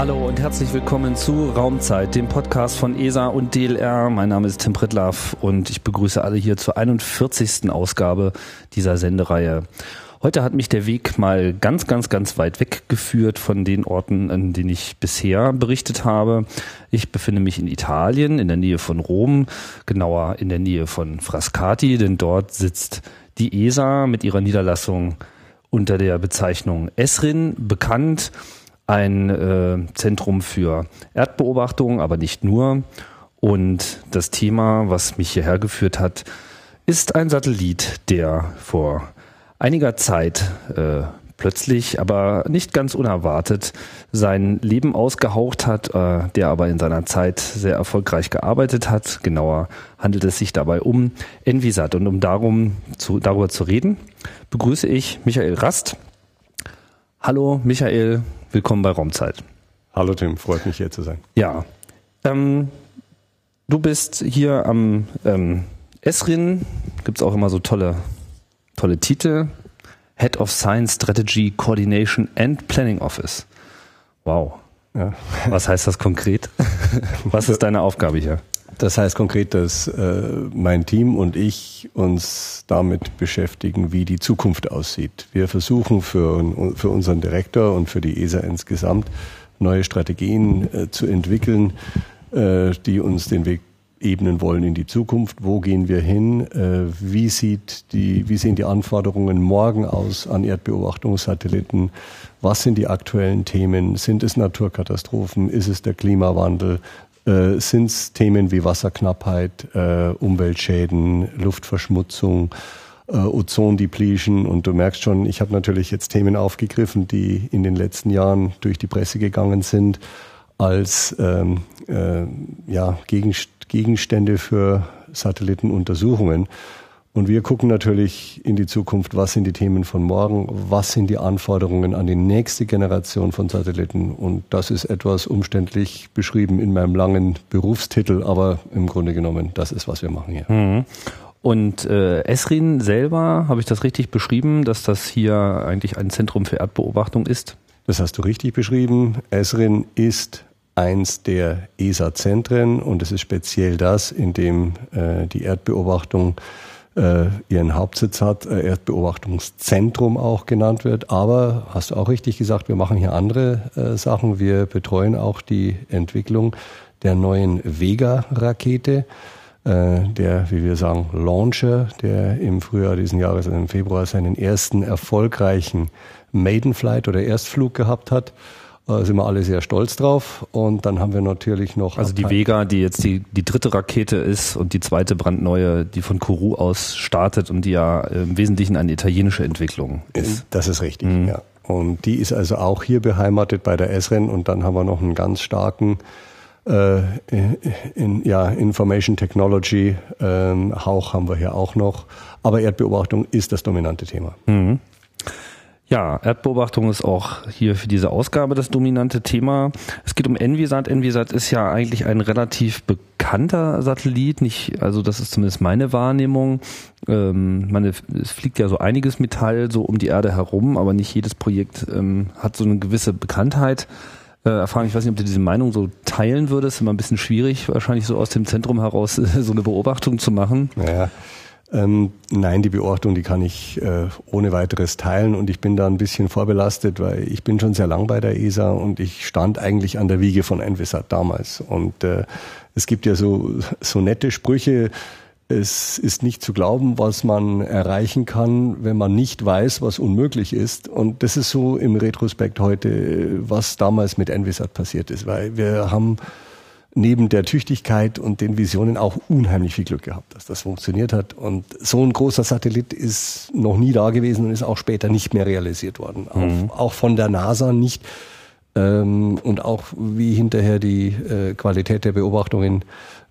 Hallo und herzlich willkommen zu Raumzeit, dem Podcast von ESA und DLR. Mein Name ist Tim Pritlaff und ich begrüße alle hier zur 41. Ausgabe dieser Sendereihe. Heute hat mich der Weg mal ganz, ganz, ganz weit weggeführt von den Orten, an denen ich bisher berichtet habe. Ich befinde mich in Italien, in der Nähe von Rom, genauer in der Nähe von Frascati, denn dort sitzt die ESA mit ihrer Niederlassung unter der Bezeichnung ESRIN bekannt ein äh, Zentrum für Erdbeobachtung, aber nicht nur. Und das Thema, was mich hierher geführt hat, ist ein Satellit, der vor einiger Zeit äh, plötzlich, aber nicht ganz unerwartet, sein Leben ausgehaucht hat, äh, der aber in seiner Zeit sehr erfolgreich gearbeitet hat. Genauer handelt es sich dabei um Envisat. Und um darum zu, darüber zu reden, begrüße ich Michael Rast. Hallo Michael, Willkommen bei Raumzeit. Hallo Tim, freut mich hier zu sein. Ja. Ähm, du bist hier am ähm, ESRIN, gibt es auch immer so tolle, tolle Titel. Head of Science Strategy Coordination and Planning Office. Wow. Ja. Was heißt das konkret? Was ist deine Aufgabe hier? Das heißt konkret, dass äh, mein Team und ich uns damit beschäftigen, wie die Zukunft aussieht. Wir versuchen für, für unseren Direktor und für die ESA insgesamt neue Strategien äh, zu entwickeln, äh, die uns den Weg ebnen wollen in die Zukunft. Wo gehen wir hin? Äh, wie, sieht die, wie sehen die Anforderungen morgen aus an Erdbeobachtungssatelliten? Was sind die aktuellen Themen? Sind es Naturkatastrophen? Ist es der Klimawandel? Äh, sind es Themen wie Wasserknappheit, äh, Umweltschäden, Luftverschmutzung, äh, Ozondepletion. Und du merkst schon, ich habe natürlich jetzt Themen aufgegriffen, die in den letzten Jahren durch die Presse gegangen sind, als ähm, äh, ja, Gegenstände für Satellitenuntersuchungen. Und wir gucken natürlich in die Zukunft, was sind die Themen von morgen, was sind die Anforderungen an die nächste Generation von Satelliten. Und das ist etwas umständlich beschrieben in meinem langen Berufstitel, aber im Grunde genommen, das ist, was wir machen hier. Mhm. Und äh, Esrin selber, habe ich das richtig beschrieben, dass das hier eigentlich ein Zentrum für Erdbeobachtung ist? Das hast du richtig beschrieben. Esrin ist eins der ESA-Zentren und es ist speziell das, in dem äh, die Erdbeobachtung äh, ihren Hauptsitz hat, äh, Erdbeobachtungszentrum auch genannt wird. Aber hast du auch richtig gesagt, wir machen hier andere äh, Sachen. Wir betreuen auch die Entwicklung der neuen Vega-Rakete, äh, der, wie wir sagen, Launcher, der im Frühjahr diesen Jahres, also im Februar, seinen ersten erfolgreichen Maiden Flight oder Erstflug gehabt hat. Da sind wir alle sehr stolz drauf. Und dann haben wir natürlich noch. Also die Vega, die jetzt die, die dritte Rakete ist und die zweite brandneue, die von Kourou aus startet und die ja im Wesentlichen eine italienische Entwicklung ist. Das ist richtig, mhm. ja. Und die ist also auch hier beheimatet bei der SREN und dann haben wir noch einen ganz starken äh, in, ja, Information Technology ähm, Hauch haben wir hier auch noch. Aber Erdbeobachtung ist das dominante Thema. Mhm. Ja, Erdbeobachtung ist auch hier für diese Ausgabe das dominante Thema. Es geht um Envisat. Envisat ist ja eigentlich ein relativ bekannter Satellit, nicht, also das ist zumindest meine Wahrnehmung. Ähm, meine, es fliegt ja so einiges Metall so um die Erde herum, aber nicht jedes Projekt ähm, hat so eine gewisse Bekanntheit. Äh, erfahren, ich weiß nicht, ob du diese Meinung so teilen würdest. Immer ein bisschen schwierig, wahrscheinlich so aus dem Zentrum heraus so eine Beobachtung zu machen. Ja. Ähm, nein, die Beobachtung, die kann ich äh, ohne weiteres teilen und ich bin da ein bisschen vorbelastet, weil ich bin schon sehr lang bei der ESA und ich stand eigentlich an der Wiege von Envisat damals. Und äh, es gibt ja so, so nette Sprüche, es ist nicht zu glauben, was man erreichen kann, wenn man nicht weiß, was unmöglich ist. Und das ist so im Retrospekt heute, was damals mit Envisat passiert ist, weil wir haben neben der Tüchtigkeit und den Visionen auch unheimlich viel Glück gehabt, dass das funktioniert hat. Und so ein großer Satellit ist noch nie da gewesen und ist auch später nicht mehr realisiert worden. Mhm. Auch, auch, von der NASA nicht. Ähm, und auch wie hinterher die äh, Qualität der Beobachtungen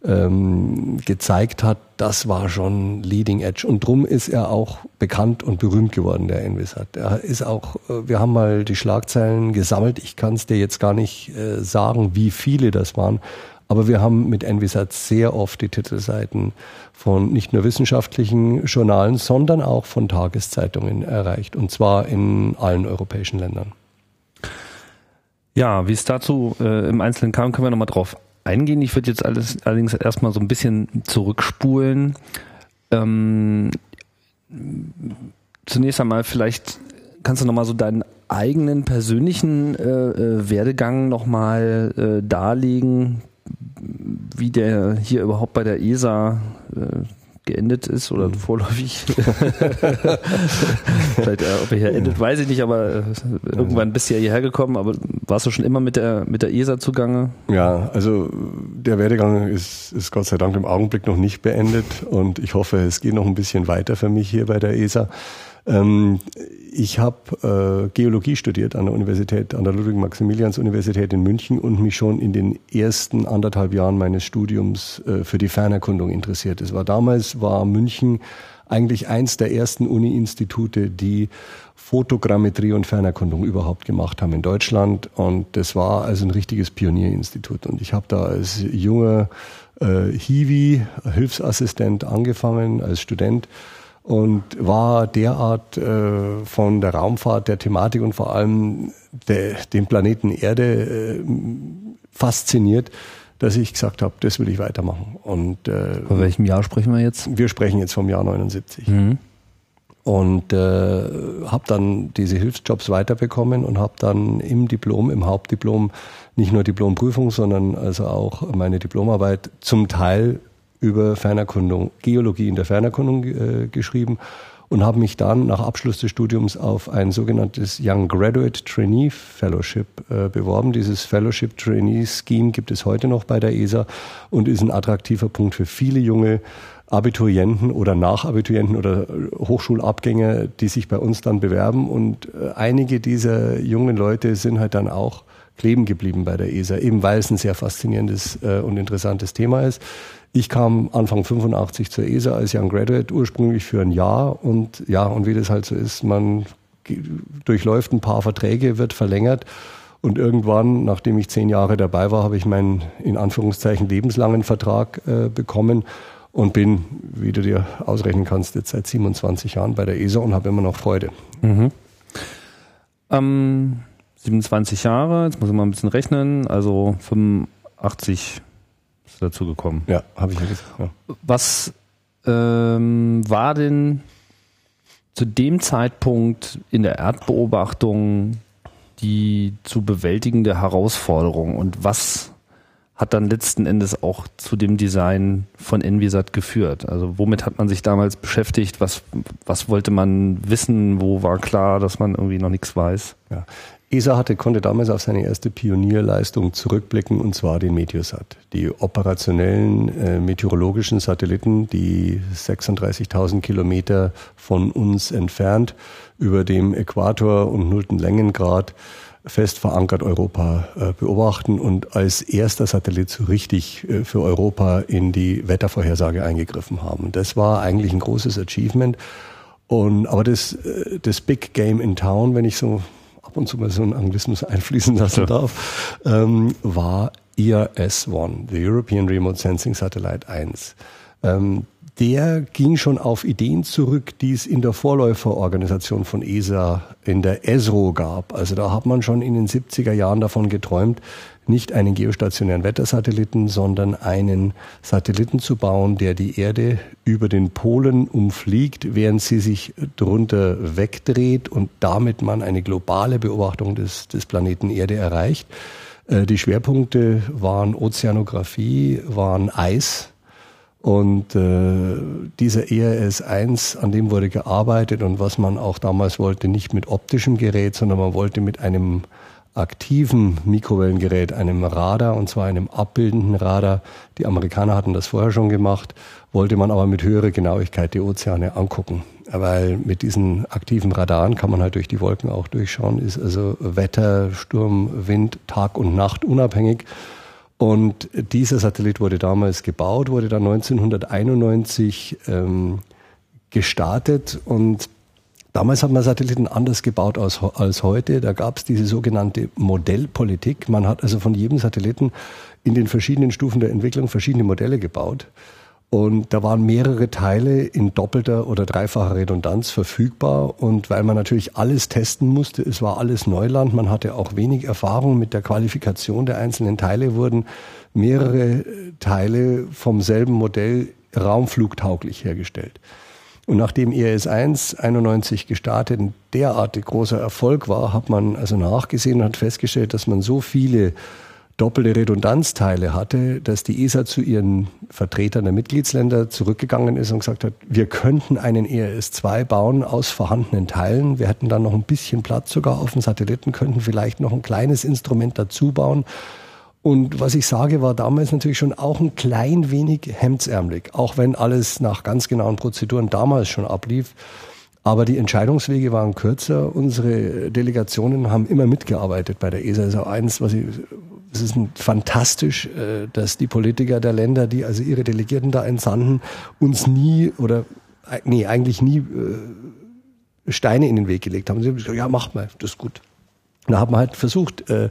ähm, gezeigt hat, das war schon Leading Edge. Und drum ist er auch bekannt und berühmt geworden, der Envisat. Er ist auch, äh, wir haben mal die Schlagzeilen gesammelt. Ich kann es dir jetzt gar nicht äh, sagen, wie viele das waren. Aber wir haben mit Envisat sehr oft die Titelseiten von nicht nur wissenschaftlichen Journalen, sondern auch von Tageszeitungen erreicht. Und zwar in allen europäischen Ländern. Ja, wie es dazu äh, im Einzelnen kam, können wir nochmal drauf eingehen. Ich würde jetzt alles allerdings erstmal so ein bisschen zurückspulen. Ähm, zunächst einmal vielleicht kannst du nochmal so deinen eigenen persönlichen äh, äh, Werdegang nochmal äh, darlegen, wie der hier überhaupt bei der ESA äh, geendet ist oder mhm. vorläufig. Vielleicht, äh, ob er hier endet, weiß ich nicht, aber äh, irgendwann bist du ja hierher gekommen, aber warst du schon immer mit der, mit der ESA zugange? Ja, also der Werdegang ist, ist Gott sei Dank im Augenblick noch nicht beendet und ich hoffe, es geht noch ein bisschen weiter für mich hier bei der ESA. Ähm, ich habe äh, Geologie studiert an der Universität, an der Ludwig-Maximilians-Universität in München und mich schon in den ersten anderthalb Jahren meines Studiums äh, für die Fernerkundung interessiert. Es war damals war München eigentlich eins der ersten Uni-Institute, die Fotogrammetrie und Fernerkundung überhaupt gemacht haben in Deutschland. Und das war also ein richtiges Pionierinstitut. Und ich habe da als junger äh, Hiwi, Hilfsassistent angefangen, als Student und war derart äh, von der Raumfahrt, der Thematik und vor allem dem Planeten Erde äh, fasziniert, dass ich gesagt habe, das will ich weitermachen. Und äh, von welchem Jahr sprechen wir jetzt? Wir sprechen jetzt vom Jahr 79. Mhm. Und äh, habe dann diese Hilfsjobs weiterbekommen und habe dann im Diplom, im Hauptdiplom, nicht nur Diplomprüfung, sondern also auch meine Diplomarbeit zum Teil über Fernerkundung, Geologie in der Fernerkundung äh, geschrieben und habe mich dann nach Abschluss des Studiums auf ein sogenanntes Young Graduate Trainee Fellowship äh, beworben. Dieses Fellowship Trainee Scheme gibt es heute noch bei der ESA und ist ein attraktiver Punkt für viele junge Abiturienten oder Nachabiturienten oder Hochschulabgänger, die sich bei uns dann bewerben. Und äh, einige dieser jungen Leute sind halt dann auch kleben geblieben bei der ESA, eben weil es ein sehr faszinierendes äh, und interessantes Thema ist. Ich kam Anfang 85 zur ESA als Young Graduate, ursprünglich für ein Jahr. Und ja, und wie das halt so ist, man durchläuft ein paar Verträge, wird verlängert. Und irgendwann, nachdem ich zehn Jahre dabei war, habe ich meinen in Anführungszeichen lebenslangen Vertrag äh, bekommen und bin, wie du dir ausrechnen kannst, jetzt seit 27 Jahren bei der ESA und habe immer noch Freude. Mhm. Ähm, 27 Jahre, jetzt muss ich mal ein bisschen rechnen, also 85 dazu gekommen. Ja, habe ich ja gesagt. Ja. Was ähm, war denn zu dem Zeitpunkt in der Erdbeobachtung die zu bewältigende Herausforderung und was hat dann letzten Endes auch zu dem Design von Envisat geführt? Also womit hat man sich damals beschäftigt? Was, was wollte man wissen? Wo war klar, dass man irgendwie noch nichts weiß? Ja. ESA hatte, konnte damals auf seine erste Pionierleistung zurückblicken, und zwar den Meteosat. Die operationellen äh, meteorologischen Satelliten, die 36.000 Kilometer von uns entfernt über dem Äquator und nullten Längengrad fest verankert Europa äh, beobachten und als erster Satellit so richtig äh, für Europa in die Wettervorhersage eingegriffen haben. Das war eigentlich ein großes Achievement. Und, aber das, äh, das Big Game in Town, wenn ich so ab und zu mal so einen Anglismus einfließen lassen darf, ähm, war ERS-1, the European Remote Sensing Satellite 1. Ähm, der ging schon auf Ideen zurück, die es in der Vorläuferorganisation von ESA, in der ESRO gab. Also da hat man schon in den 70er Jahren davon geträumt, nicht einen geostationären Wettersatelliten, sondern einen Satelliten zu bauen, der die Erde über den Polen umfliegt, während sie sich drunter wegdreht und damit man eine globale Beobachtung des, des Planeten Erde erreicht. Äh, die Schwerpunkte waren Ozeanographie, waren Eis, und äh, dieser ERS-1, an dem wurde gearbeitet und was man auch damals wollte, nicht mit optischem Gerät, sondern man wollte mit einem aktiven Mikrowellengerät, einem Radar, und zwar einem abbildenden Radar. Die Amerikaner hatten das vorher schon gemacht, wollte man aber mit höherer Genauigkeit die Ozeane angucken. Weil mit diesen aktiven Radaren kann man halt durch die Wolken auch durchschauen, ist also Wetter, Sturm, Wind, Tag und Nacht unabhängig. Und dieser Satellit wurde damals gebaut, wurde dann 1991 ähm, gestartet und Damals hat man Satelliten anders gebaut als, als heute. Da gab es diese sogenannte Modellpolitik. Man hat also von jedem Satelliten in den verschiedenen Stufen der Entwicklung verschiedene Modelle gebaut. Und da waren mehrere Teile in doppelter oder dreifacher Redundanz verfügbar. Und weil man natürlich alles testen musste, es war alles Neuland, man hatte auch wenig Erfahrung mit der Qualifikation der einzelnen Teile, wurden mehrere Teile vom selben Modell raumflugtauglich hergestellt. Und nachdem ES1 91 gestartet ein derartig großer Erfolg war, hat man also nachgesehen und hat festgestellt, dass man so viele doppelte Redundanzteile hatte, dass die ESA zu ihren Vertretern der Mitgliedsländer zurückgegangen ist und gesagt hat, wir könnten einen ERS-2 bauen aus vorhandenen Teilen. Wir hätten dann noch ein bisschen Platz sogar auf dem Satelliten, könnten vielleicht noch ein kleines Instrument dazu bauen. Und was ich sage, war damals natürlich schon auch ein klein wenig hemdsärmelig, auch wenn alles nach ganz genauen Prozeduren damals schon ablief. Aber die Entscheidungswege waren kürzer. Unsere Delegationen haben immer mitgearbeitet bei der ESA. Also eins, was ich es ist fantastisch, äh, dass die Politiker der Länder, die also ihre Delegierten da entsandten, uns nie oder nee, eigentlich nie äh, Steine in den Weg gelegt haben. Sie haben gesagt, ja, macht mal, das ist gut. Und da haben wir halt versucht, äh,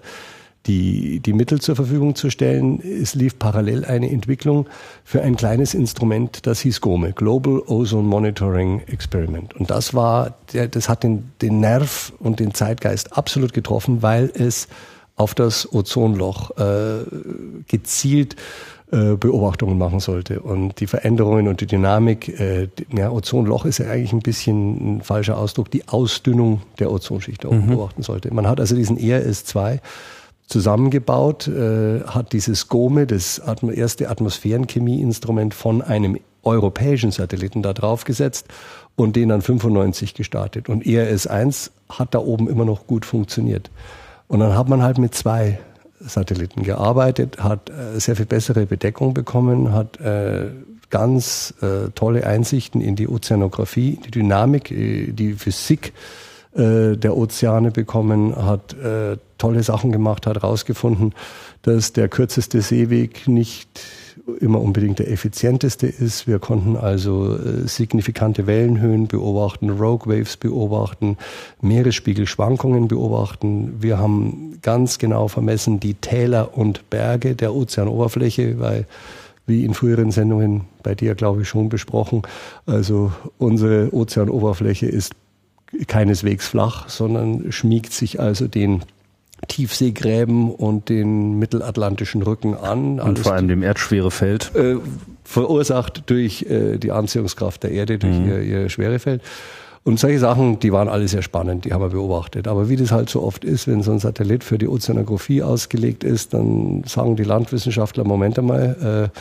die, die Mittel zur Verfügung zu stellen. Es lief parallel eine Entwicklung für ein kleines Instrument, das hieß GOME, Global Ozone Monitoring Experiment. Und das war, das hat den, den Nerv und den Zeitgeist absolut getroffen, weil es auf das Ozonloch äh, gezielt äh, Beobachtungen machen sollte. Und die Veränderungen und die Dynamik, äh, ja, Ozonloch ist ja eigentlich ein bisschen ein falscher Ausdruck, die Ausdünnung der Ozonschicht mhm. beobachten sollte. Man hat also diesen ERS2 zusammengebaut, äh, hat dieses GOME, das Atmo erste Atmosphärenchemieinstrument von einem europäischen Satelliten da drauf gesetzt und den dann 95 gestartet. Und ERS1 hat da oben immer noch gut funktioniert. Und dann hat man halt mit zwei Satelliten gearbeitet, hat äh, sehr viel bessere Bedeckung bekommen, hat äh, ganz äh, tolle Einsichten in die Ozeanographie, die Dynamik, äh, die Physik äh, der Ozeane bekommen, hat äh, tolle Sachen gemacht, hat herausgefunden, dass der kürzeste Seeweg nicht immer unbedingt der effizienteste ist. Wir konnten also äh, signifikante Wellenhöhen beobachten, Rogue Waves beobachten, Meeresspiegelschwankungen beobachten. Wir haben ganz genau vermessen die Täler und Berge der Ozeanoberfläche, weil wie in früheren Sendungen bei dir, glaube ich, schon besprochen. Also unsere Ozeanoberfläche ist keineswegs flach, sondern schmiegt sich also den Tiefseegräben und den mittelatlantischen Rücken an. Und vor allem dem Erdschwerefeld. Äh, verursacht durch äh, die Anziehungskraft der Erde, durch mhm. ihr, ihr Schwerefeld. Und solche Sachen, die waren alle sehr spannend, die haben wir beobachtet. Aber wie das halt so oft ist, wenn so ein Satellit für die Ozeanographie ausgelegt ist, dann sagen die Landwissenschaftler, Moment einmal, äh,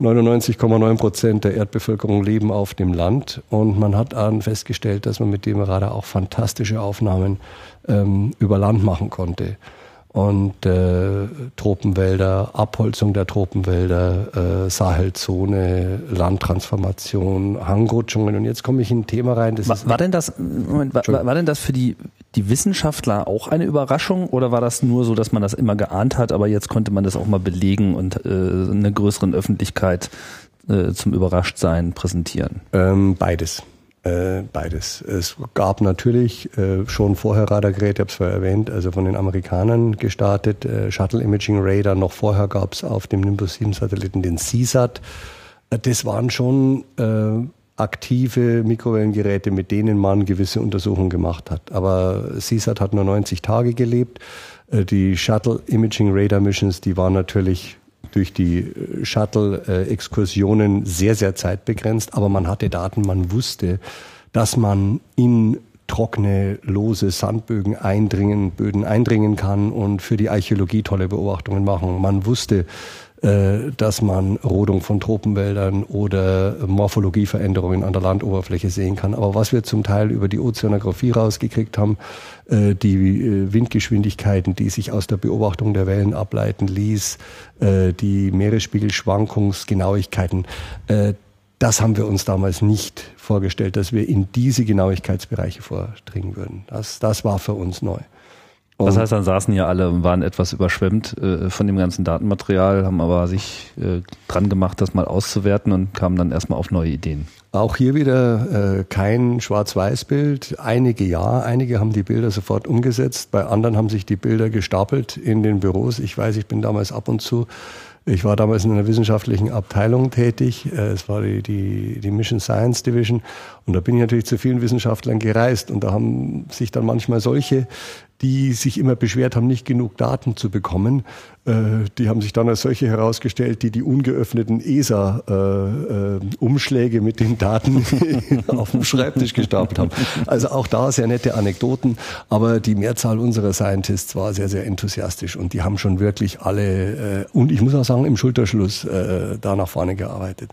99,9 Prozent der Erdbevölkerung leben auf dem Land. Und man hat dann festgestellt, dass man mit dem Radar auch fantastische Aufnahmen ähm, über Land machen konnte und äh, Tropenwälder, Abholzung der Tropenwälder, äh, Sahelzone, Landtransformation, Hangrutschungen. Und jetzt komme ich in ein Thema rein. Das war, war denn das Moment, war, war, denn das für die die Wissenschaftler auch eine Überraschung oder war das nur so, dass man das immer geahnt hat, aber jetzt konnte man das auch mal belegen und äh, einer größeren Öffentlichkeit äh, zum Überraschtsein präsentieren? Ähm, beides. Äh, beides. Es gab natürlich äh, schon vorher Radargeräte, ich habe es vorher erwähnt, also von den Amerikanern gestartet, äh, Shuttle Imaging Radar. Noch vorher gab es auf dem Nimbus 7 Satelliten den CSAT. Das waren schon aktive Mikrowellengeräte, mit denen man gewisse Untersuchungen gemacht hat. Aber CSAT hat nur 90 Tage gelebt. Die Shuttle Imaging Radar Missions, die waren natürlich durch die äh, Shuttle-Exkursionen sehr, sehr zeitbegrenzt, aber man hatte Daten, man wusste, dass man in trockene, lose Sandbögen eindringen, Böden eindringen kann und für die Archäologie tolle Beobachtungen machen. Man wusste, dass man Rodung von Tropenwäldern oder Morphologieveränderungen an der Landoberfläche sehen kann. Aber was wir zum Teil über die Ozeanographie rausgekriegt haben, äh, die äh, Windgeschwindigkeiten, die sich aus der Beobachtung der Wellen ableiten ließ, die Meeresspiegelschwankungsgenauigkeiten, das haben wir uns damals nicht vorgestellt, dass wir in diese Genauigkeitsbereiche vordringen würden. Das, das war für uns neu. Das heißt, dann saßen ja alle und waren etwas überschwemmt äh, von dem ganzen Datenmaterial, haben aber sich äh, dran gemacht, das mal auszuwerten und kamen dann erstmal auf neue Ideen. Auch hier wieder äh, kein Schwarz-Weiß-Bild. Einige ja, einige haben die Bilder sofort umgesetzt, bei anderen haben sich die Bilder gestapelt in den Büros. Ich weiß, ich bin damals ab und zu Ich war damals in einer wissenschaftlichen Abteilung tätig. Äh, es war die, die, die Mission Science Division. Und da bin ich natürlich zu vielen Wissenschaftlern gereist. Und da haben sich dann manchmal solche die sich immer beschwert haben, nicht genug Daten zu bekommen. Äh, die haben sich dann als solche herausgestellt, die die ungeöffneten ESA-Umschläge äh, äh, mit den Daten auf dem Schreibtisch gestapelt haben. Also auch da sehr nette Anekdoten, aber die Mehrzahl unserer Scientists war sehr, sehr enthusiastisch und die haben schon wirklich alle, und ich muss auch sagen, im Schulterschluss da nach vorne gearbeitet.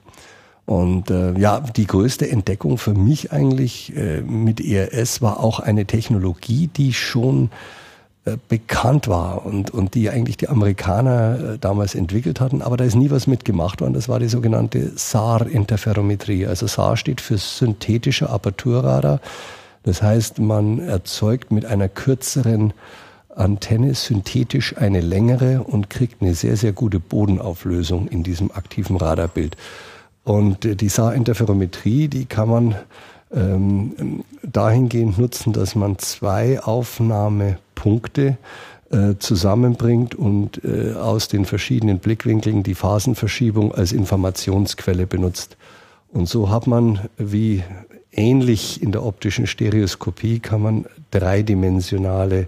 Und äh, ja, die größte Entdeckung für mich eigentlich äh, mit ERS war auch eine Technologie, die schon äh, bekannt war und, und die eigentlich die Amerikaner äh, damals entwickelt hatten, aber da ist nie was mitgemacht worden. Das war die sogenannte SAR-Interferometrie. Also SAR steht für synthetischer Aperturradar. Das heißt, man erzeugt mit einer kürzeren Antenne synthetisch eine längere und kriegt eine sehr, sehr gute Bodenauflösung in diesem aktiven Radarbild. Und die SAR-Interferometrie, die kann man ähm, dahingehend nutzen, dass man zwei Aufnahmepunkte äh, zusammenbringt und äh, aus den verschiedenen Blickwinkeln die Phasenverschiebung als Informationsquelle benutzt. Und so hat man, wie ähnlich in der optischen Stereoskopie, kann man dreidimensionale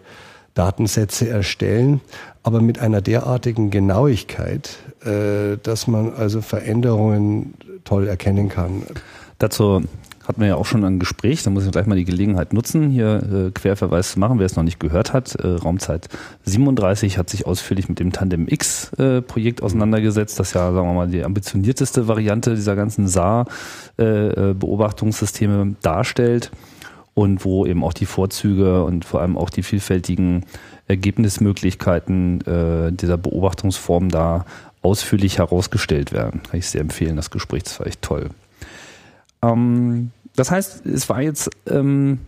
Datensätze erstellen, aber mit einer derartigen Genauigkeit, äh, dass man also Veränderungen toll erkennen kann. Dazu hatten wir ja auch schon ein Gespräch, da muss ich gleich mal die Gelegenheit nutzen, hier äh, Querverweis zu machen, wer es noch nicht gehört hat. Äh, Raumzeit 37 hat sich ausführlich mit dem Tandem X äh, auseinandergesetzt, das ja, sagen wir mal, die ambitionierteste Variante dieser ganzen SAR-Beobachtungssysteme äh, äh darstellt und wo eben auch die Vorzüge und vor allem auch die vielfältigen Ergebnismöglichkeiten äh, dieser Beobachtungsform da ausführlich herausgestellt werden. Kann ich sehr empfehlen, das Gespräch, war echt toll. Ähm, das heißt, es war jetzt ähm,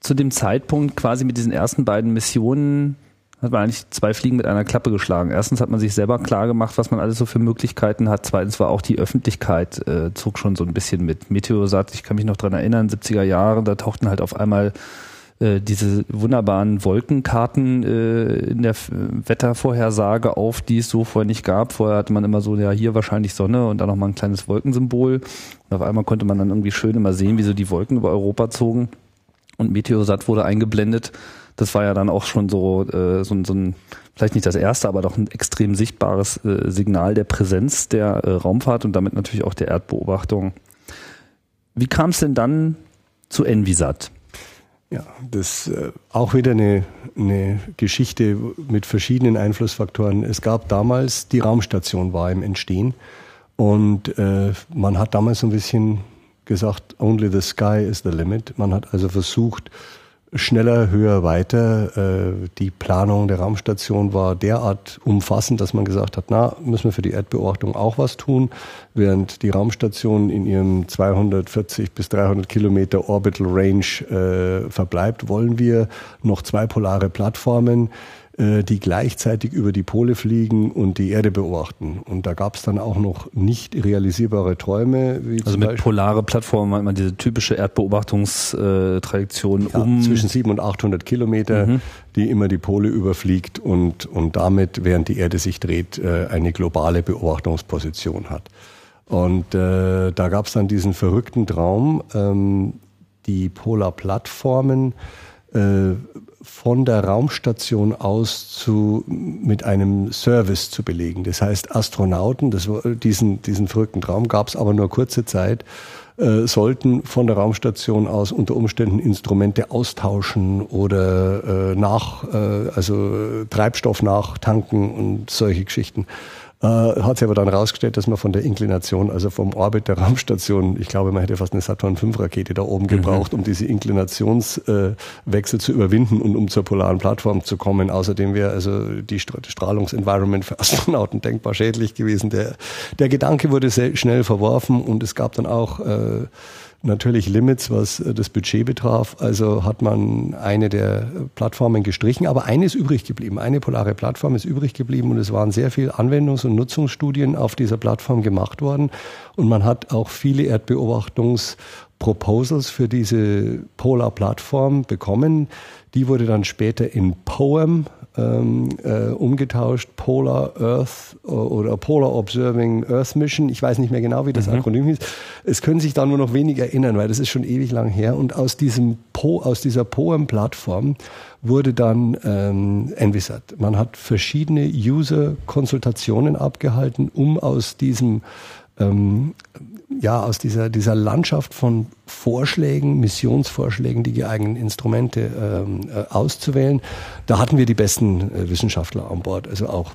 zu dem Zeitpunkt quasi mit diesen ersten beiden Missionen hat man eigentlich zwei Fliegen mit einer Klappe geschlagen. Erstens hat man sich selber klar gemacht, was man alles so für Möglichkeiten hat. Zweitens war auch die Öffentlichkeit, äh, zog schon so ein bisschen mit. Meteosat, ich kann mich noch dran erinnern, 70er Jahre, da tauchten halt auf einmal äh, diese wunderbaren Wolkenkarten äh, in der Wettervorhersage auf, die es so vorher nicht gab. Vorher hatte man immer so, ja, hier wahrscheinlich Sonne und dann nochmal ein kleines Wolkensymbol. Und auf einmal konnte man dann irgendwie schön immer sehen, wie so die Wolken über Europa zogen. Und Meteosat wurde eingeblendet. Das war ja dann auch schon so, äh, so, so ein, vielleicht nicht das erste, aber doch ein extrem sichtbares äh, Signal der Präsenz der äh, Raumfahrt und damit natürlich auch der Erdbeobachtung. Wie kam es denn dann zu Envisat? Ja, das äh, auch wieder eine, eine Geschichte mit verschiedenen Einflussfaktoren. Es gab damals, die Raumstation war im Entstehen und äh, man hat damals so ein bisschen gesagt, only the sky is the limit. Man hat also versucht, schneller, höher, weiter. Äh, die Planung der Raumstation war derart umfassend, dass man gesagt hat, na, müssen wir für die Erdbeobachtung auch was tun. Während die Raumstation in ihrem 240 bis 300 Kilometer Orbital Range äh, verbleibt, wollen wir noch zwei polare Plattformen die gleichzeitig über die Pole fliegen und die Erde beobachten. Und da gab es dann auch noch nicht realisierbare Träume. Wie also mit Beispiel, polare Plattformen meint man diese typische Erdbeobachtungstrajektion ja, um zwischen 700 und 800 Kilometer, mhm. die immer die Pole überfliegt und, und damit, während die Erde sich dreht, äh, eine globale Beobachtungsposition hat. Und äh, da gab es dann diesen verrückten Traum, ähm, die Polarplattformen äh, von der Raumstation aus zu, mit einem Service zu belegen. Das heißt, Astronauten, das, diesen, diesen verrückten Traum gab es aber nur kurze Zeit, äh, sollten von der Raumstation aus unter Umständen Instrumente austauschen oder äh, nach, äh, also Treibstoff nachtanken und solche Geschichten. Äh, hat sich aber dann herausgestellt, dass man von der Inklination, also vom Orbit der Raumstation, ich glaube, man hätte fast eine Saturn V Rakete da oben mhm. gebraucht, um diese Inklinationswechsel äh, zu überwinden und um zur polaren Plattform zu kommen. Außerdem wäre also die Strahlungsenvironment für Astronauten denkbar schädlich gewesen. Der, der Gedanke wurde sehr schnell verworfen und es gab dann auch äh, natürlich Limits, was äh, das Budget betraf. Also hat man eine der Plattformen gestrichen, aber eine ist übrig geblieben. Eine polare Plattform ist übrig geblieben und es waren sehr viele Anwendungs- und Nutzungsstudien auf dieser Plattform gemacht worden. Und man hat auch viele Erdbeobachtungs- Proposals für diese Polar-Plattform bekommen. Die wurde dann später in Poem ähm, äh, umgetauscht, Polar Earth oder Polar Observing Earth Mission. Ich weiß nicht mehr genau, wie das mhm. Akronym hieß. Es können sich da nur noch wenig erinnern, weil das ist schon ewig lang her. Und aus diesem po, aus dieser Poem-Plattform wurde dann ähm, Envisat. Man hat verschiedene User-Konsultationen abgehalten, um aus diesem ähm, ja, aus dieser, dieser Landschaft von Vorschlägen, Missionsvorschlägen, die geeigneten Instrumente ähm, äh, auszuwählen. Da hatten wir die besten äh, Wissenschaftler an Bord, also auch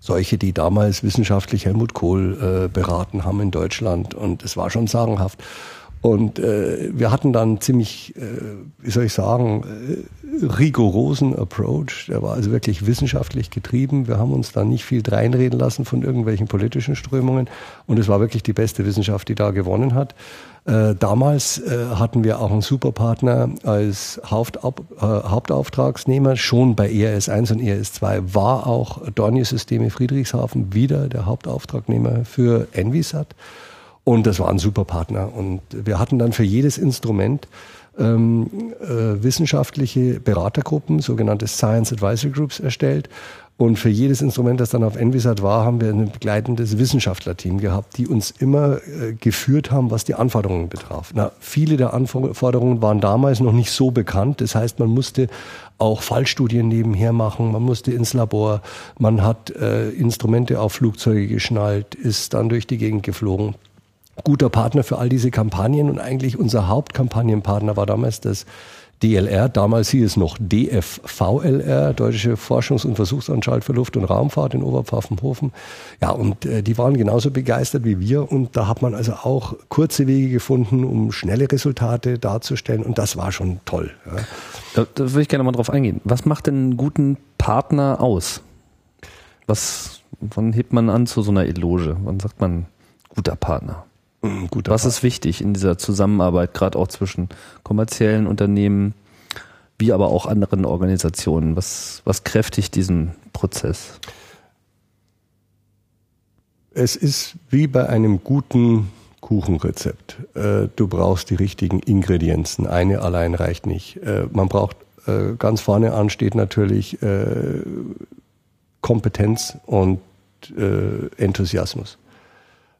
solche, die damals wissenschaftlich Helmut Kohl äh, beraten haben in Deutschland und es war schon sagenhaft. Und äh, wir hatten dann ziemlich, äh, wie soll ich sagen, äh, rigorosen Approach. Der war also wirklich wissenschaftlich getrieben. Wir haben uns da nicht viel dreinreden lassen von irgendwelchen politischen Strömungen. Und es war wirklich die beste Wissenschaft, die da gewonnen hat. Äh, damals äh, hatten wir auch einen Superpartner als Hauptauf, äh, Hauptauftragsnehmer. Schon bei ERS 1 und ERS 2 war auch Dornier Systeme Friedrichshafen wieder der Hauptauftragnehmer für Envisat. Und das war ein super Partner. Und wir hatten dann für jedes Instrument ähm, äh, wissenschaftliche Beratergruppen, sogenannte Science Advisory Groups, erstellt. Und für jedes Instrument, das dann auf Envisat war, haben wir ein begleitendes Wissenschaftlerteam gehabt, die uns immer äh, geführt haben, was die Anforderungen betraf. Na, viele der Anforderungen waren damals noch nicht so bekannt. Das heißt, man musste auch Fallstudien nebenher machen, man musste ins Labor, man hat äh, Instrumente auf Flugzeuge geschnallt, ist dann durch die Gegend geflogen guter Partner für all diese Kampagnen und eigentlich unser Hauptkampagnenpartner war damals das DLR, damals hieß es noch DFVLR, Deutsche Forschungs- und Versuchsanstalt für Luft- und Raumfahrt in Oberpfaffenhofen. Ja, und äh, die waren genauso begeistert wie wir und da hat man also auch kurze Wege gefunden, um schnelle Resultate darzustellen und das war schon toll. Ja. Da, da würde ich gerne mal drauf eingehen. Was macht denn einen guten Partner aus? Was, wann hebt man an zu so einer Eloge? Wann sagt man guter Partner? Mhm, guter Was ist wichtig in dieser Zusammenarbeit, gerade auch zwischen kommerziellen Unternehmen, wie aber auch anderen Organisationen? Was, was kräftigt diesen Prozess? Es ist wie bei einem guten Kuchenrezept. Äh, du brauchst die richtigen Ingredienzen. Eine allein reicht nicht. Äh, man braucht äh, ganz vorne an steht natürlich Kompetenz und Enthusiasmus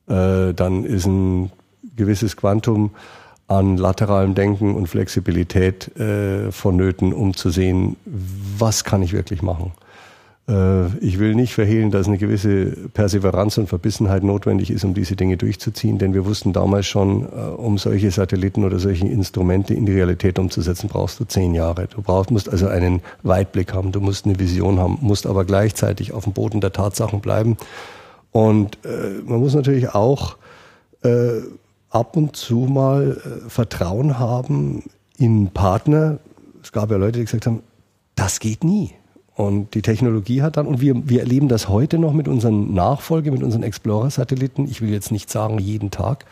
äh, dann ist ein gewisses Quantum an lateralem Denken und Flexibilität äh, vonnöten, um zu sehen, was kann ich wirklich machen. Äh, ich will nicht verhehlen, dass eine gewisse Perseveranz und Verbissenheit notwendig ist, um diese Dinge durchzuziehen, denn wir wussten damals schon, äh, um solche Satelliten oder solche Instrumente in die Realität umzusetzen, brauchst du zehn Jahre. Du brauchst, musst also einen Weitblick haben, du musst eine Vision haben, musst aber gleichzeitig auf dem Boden der Tatsachen bleiben und äh, man muss natürlich auch äh, ab und zu mal äh, Vertrauen haben in Partner. Es gab ja Leute, die gesagt haben, das geht nie. Und die Technologie hat dann, und wir, wir erleben das heute noch mit unseren Nachfolge, mit unseren Explorer-Satelliten. Ich will jetzt nicht sagen jeden Tag,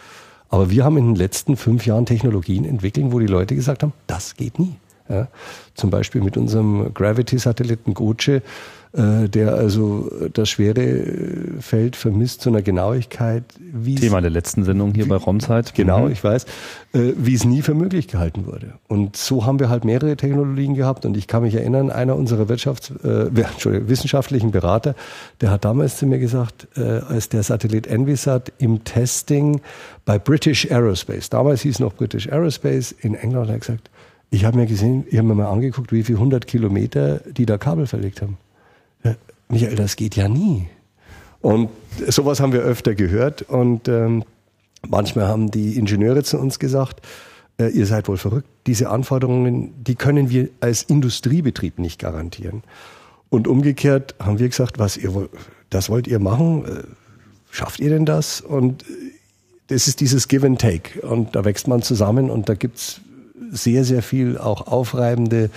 aber wir haben in den letzten fünf Jahren Technologien entwickelt, wo die Leute gesagt haben, das geht nie. Ja, zum Beispiel mit unserem Gravity-Satelliten Goce äh, der also das schwere äh, Feld vermisst zu einer Genauigkeit, wie Thema der letzten Sendung hier wie, bei Raumzeit. Genau, mhm. ich weiß, äh, wie es nie für möglich gehalten wurde. Und so haben wir halt mehrere Technologien gehabt und ich kann mich erinnern, einer unserer Wirtschafts-, äh, wissenschaftlichen Berater, der hat damals zu mir gesagt, äh, als der Satellit Envisat im Testing bei British Aerospace, damals hieß es noch British Aerospace in England, hat er gesagt, ich habe mir gesehen, ich habe mir mal angeguckt, wie viele hundert Kilometer die da Kabel verlegt haben. Michael, das geht ja nie. Und sowas haben wir öfter gehört und ähm, manchmal haben die Ingenieure zu uns gesagt, äh, ihr seid wohl verrückt, diese Anforderungen, die können wir als Industriebetrieb nicht garantieren. Und umgekehrt haben wir gesagt, was ihr das wollt ihr machen? Äh, schafft ihr denn das? Und äh, das ist dieses Give and Take. Und da wächst man zusammen und da gibt's sehr, sehr viel auch aufreibende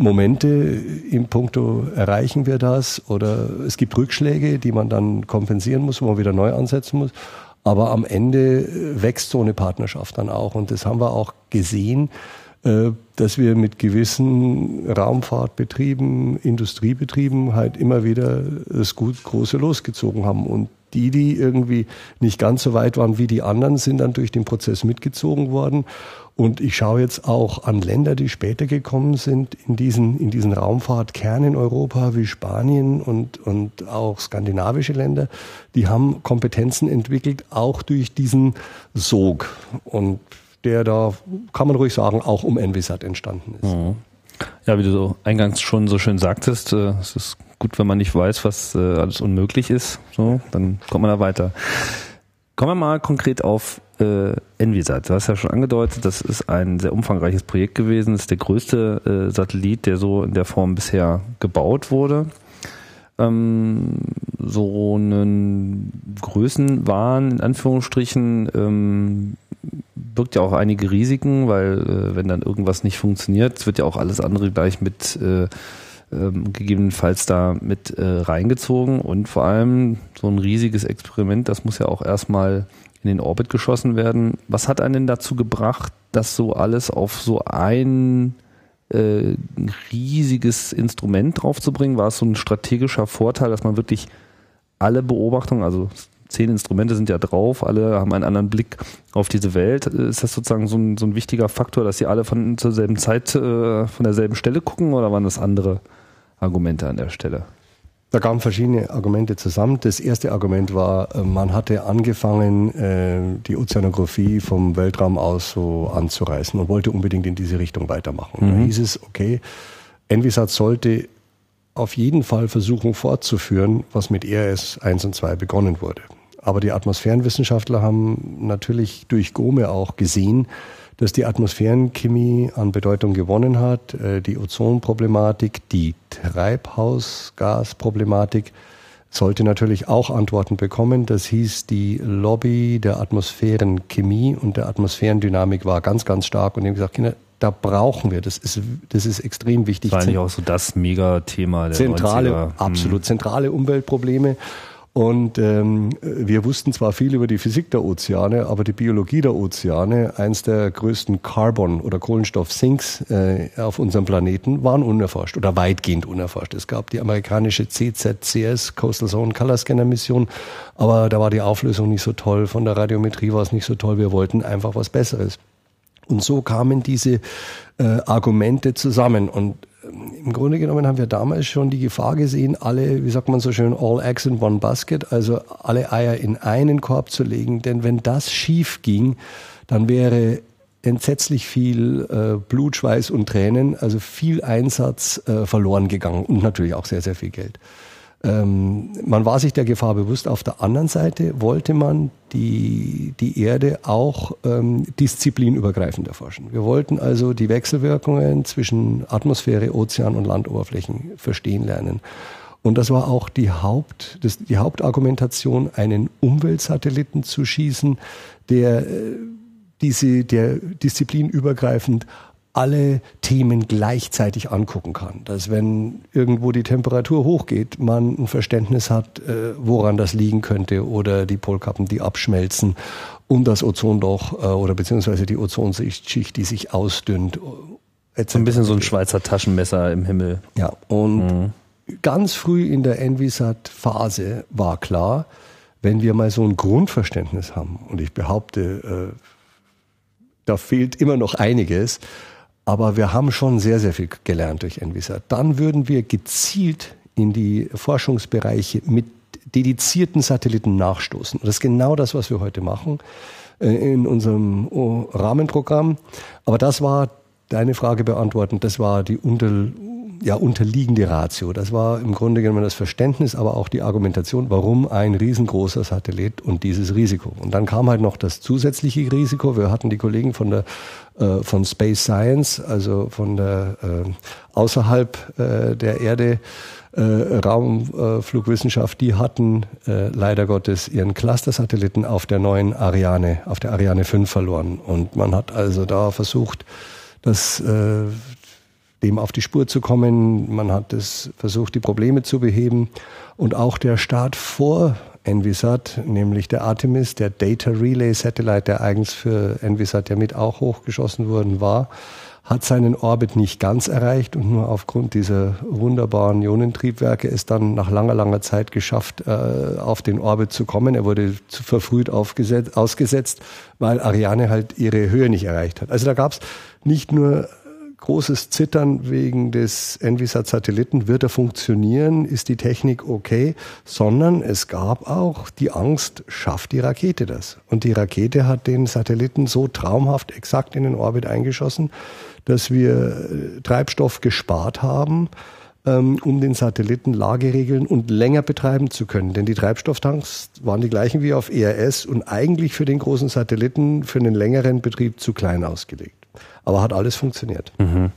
Momente im Punkto erreichen wir das oder es gibt Rückschläge, die man dann kompensieren muss, wo man wieder neu ansetzen muss. Aber am Ende wächst so eine Partnerschaft dann auch und das haben wir auch gesehen. äh, dass wir mit gewissen Raumfahrtbetrieben, Industriebetrieben halt immer wieder das gut große losgezogen haben. Und die, die irgendwie nicht ganz so weit waren wie die anderen, sind dann durch den Prozess mitgezogen worden. Und ich schaue jetzt auch an Länder, die später gekommen sind in diesen, in diesen Raumfahrtkern in Europa, wie Spanien und, und auch skandinavische Länder. Die haben Kompetenzen entwickelt, auch durch diesen Sog. Und der da, kann man ruhig sagen, auch um Envisat entstanden ist. Mhm. Ja, wie du so eingangs schon so schön sagtest, äh, es ist gut, wenn man nicht weiß, was äh, alles unmöglich ist. So, dann kommt man da weiter. Kommen wir mal konkret auf äh, Envisat. Du hast ja schon angedeutet, das ist ein sehr umfangreiches Projekt gewesen. Das ist der größte äh, Satellit, der so in der Form bisher gebaut wurde. Ähm, so einen Größenwahn, in Anführungsstrichen, ähm, birgt ja auch einige Risiken, weil äh, wenn dann irgendwas nicht funktioniert, wird ja auch alles andere gleich mit äh, ähm, gegebenenfalls da mit äh, reingezogen und vor allem so ein riesiges Experiment, das muss ja auch erstmal in den Orbit geschossen werden. Was hat einen denn dazu gebracht, das so alles auf so ein äh, riesiges Instrument draufzubringen? War es so ein strategischer Vorteil, dass man wirklich alle Beobachtungen, also zehn Instrumente sind ja drauf, alle haben einen anderen Blick auf diese Welt. Ist das sozusagen so ein, so ein wichtiger Faktor, dass sie alle von zur selben Zeit äh, von derselben Stelle gucken oder waren das andere Argumente an der Stelle? Da kamen verschiedene Argumente zusammen. Das erste Argument war, äh, man hatte angefangen, äh, die Ozeanographie vom Weltraum aus so anzureißen und wollte unbedingt in diese Richtung weitermachen. Mhm. Da hieß es, okay, Envisat sollte auf jeden Fall versuchen fortzuführen, was mit ERS 1 und 2 begonnen wurde. Aber die Atmosphärenwissenschaftler haben natürlich durch Gome auch gesehen, dass die Atmosphärenchemie an Bedeutung gewonnen hat, äh, die Ozonproblematik, die Treibhausgasproblematik sollte natürlich auch Antworten bekommen. Das hieß, die Lobby der Atmosphärenchemie und der Atmosphärendynamik war ganz, ganz stark und die haben gesagt, Kinder, da brauchen wir, das ist, das ist extrem wichtig. Das war eigentlich auch so das Megathema der Zentrale, 90er. absolut, hm. zentrale Umweltprobleme. Und ähm, wir wussten zwar viel über die Physik der Ozeane, aber die Biologie der Ozeane, eins der größten Carbon- oder Kohlenstoff-Sinks äh, auf unserem Planeten, waren unerforscht oder weitgehend unerforscht. Es gab die amerikanische CZCS, Coastal Zone Color Scanner Mission, aber da war die Auflösung nicht so toll, von der Radiometrie war es nicht so toll. Wir wollten einfach was Besseres. Und so kamen diese äh, Argumente zusammen. Und im Grunde genommen haben wir damals schon die Gefahr gesehen, alle, wie sagt man so schön, all eggs in one basket, also alle Eier in einen Korb zu legen. Denn wenn das schief ging, dann wäre entsetzlich viel äh, Blut, Schweiß und Tränen, also viel Einsatz äh, verloren gegangen und natürlich auch sehr, sehr viel Geld. Ähm, man war sich der Gefahr bewusst. Auf der anderen Seite wollte man die, die Erde auch ähm, disziplinübergreifend erforschen. Wir wollten also die Wechselwirkungen zwischen Atmosphäre, Ozean und Landoberflächen verstehen lernen. Und das war auch die, Haupt, das, die Hauptargumentation, einen Umweltsatelliten zu schießen, der äh, diese, der disziplinübergreifend alle Themen gleichzeitig angucken kann. Dass wenn irgendwo die Temperatur hochgeht, man ein Verständnis hat, äh, woran das liegen könnte oder die Polkappen, die abschmelzen und das Ozonloch äh, oder beziehungsweise die Ozonschicht, die sich ausdünnt. Etc. Ein bisschen so ein Schweizer Taschenmesser im Himmel. Ja, und mhm. ganz früh in der Envisat-Phase war klar, wenn wir mal so ein Grundverständnis haben, und ich behaupte, äh, da fehlt immer noch einiges, aber wir haben schon sehr, sehr viel gelernt durch Envisat. Dann würden wir gezielt in die Forschungsbereiche mit dedizierten Satelliten nachstoßen. Und das ist genau das, was wir heute machen äh, in unserem oh, Rahmenprogramm. Aber das war deine Frage beantworten. Das war die unter, ja, unterliegende Ratio. Das war im Grunde genommen das Verständnis, aber auch die Argumentation, warum ein riesengroßer Satellit und dieses Risiko. Und dann kam halt noch das zusätzliche Risiko. Wir hatten die Kollegen von der äh, von Space Science, also von der äh, außerhalb äh, der Erde äh, Raumflugwissenschaft, die hatten äh, leider Gottes ihren Cluster-Satelliten auf der neuen Ariane, auf der Ariane 5 verloren. Und man hat also da versucht, das äh, dem auf die Spur zu kommen. Man hat es versucht, die Probleme zu beheben. Und auch der Start vor Envisat, nämlich der Artemis, der Data Relay Satellite, der eigens für Envisat ja mit auch hochgeschossen worden war, hat seinen Orbit nicht ganz erreicht und nur aufgrund dieser wunderbaren Ionentriebwerke es dann nach langer, langer Zeit geschafft, äh, auf den Orbit zu kommen. Er wurde zu verfrüht ausgesetzt, weil Ariane halt ihre Höhe nicht erreicht hat. Also da gab es nicht nur großes Zittern wegen des Envisat-Satelliten. Wird er funktionieren? Ist die Technik okay? Sondern es gab auch die Angst, schafft die Rakete das? Und die Rakete hat den Satelliten so traumhaft exakt in den Orbit eingeschossen, dass wir äh, Treibstoff gespart haben, ähm, um den Satelliten Lageregeln und länger betreiben zu können. Denn die Treibstofftanks waren die gleichen wie auf ERS und eigentlich für den großen Satelliten für einen längeren Betrieb zu klein ausgelegt. Aber hat alles funktioniert. Mhm.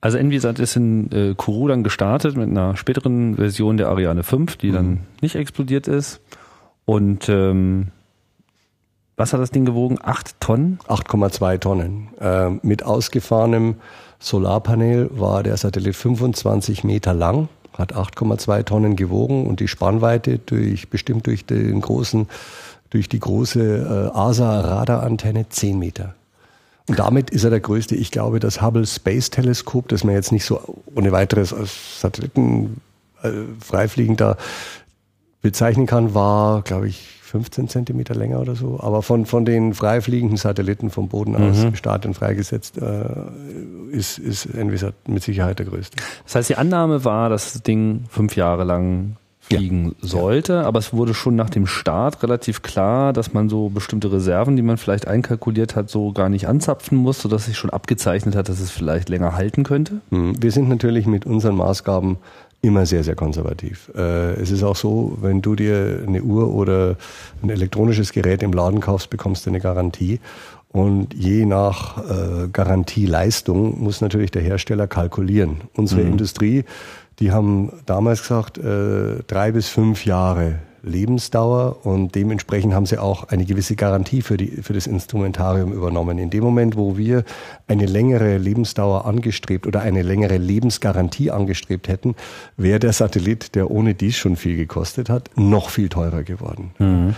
Also Envisat ist in äh, Kourou dann gestartet mit einer späteren Version der Ariane 5, die mhm. dann nicht explodiert ist. Und ähm, was hat das Ding gewogen? Acht Tonnen? 8,2 Tonnen. Äh, mit ausgefahrenem Solarpanel war der Satellit 25 Meter lang, hat 8,2 Tonnen gewogen und die Spannweite durch, bestimmt durch den großen, durch die große äh, ASA-Radarantenne 10 Meter. Und damit ist er der größte. Ich glaube, das Hubble Space Teleskop, das man jetzt nicht so ohne weiteres als Satelliten äh, freifliegend da bezeichnen kann, war, glaube ich, 15 Zentimeter länger oder so. Aber von, von den freifliegenden Satelliten vom Boden mhm. aus gestartet und freigesetzt, äh, ist, ist Envisat mit Sicherheit der größte. Das heißt, die Annahme war, dass das Ding fünf Jahre lang fliegen ja. sollte, aber es wurde schon nach dem Start relativ klar, dass man so bestimmte Reserven, die man vielleicht einkalkuliert hat, so gar nicht anzapfen muss, sodass sich schon abgezeichnet hat, dass es vielleicht länger halten könnte. Mhm. Wir sind natürlich mit unseren Maßgaben immer sehr, sehr konservativ. Äh, es ist auch so, wenn du dir eine Uhr oder ein elektronisches Gerät im Laden kaufst, bekommst du eine Garantie. Und je nach äh, Garantieleistung muss natürlich der Hersteller kalkulieren. Unsere mhm. Industrie die haben damals gesagt, äh, drei bis fünf Jahre Lebensdauer und dementsprechend haben sie auch eine gewisse Garantie für, die, für das Instrumentarium übernommen. In dem Moment, wo wir eine längere Lebensdauer angestrebt oder eine längere Lebensgarantie angestrebt hätten, wäre der Satellit, der ohne dies schon viel gekostet hat, noch viel teurer geworden. Mhm.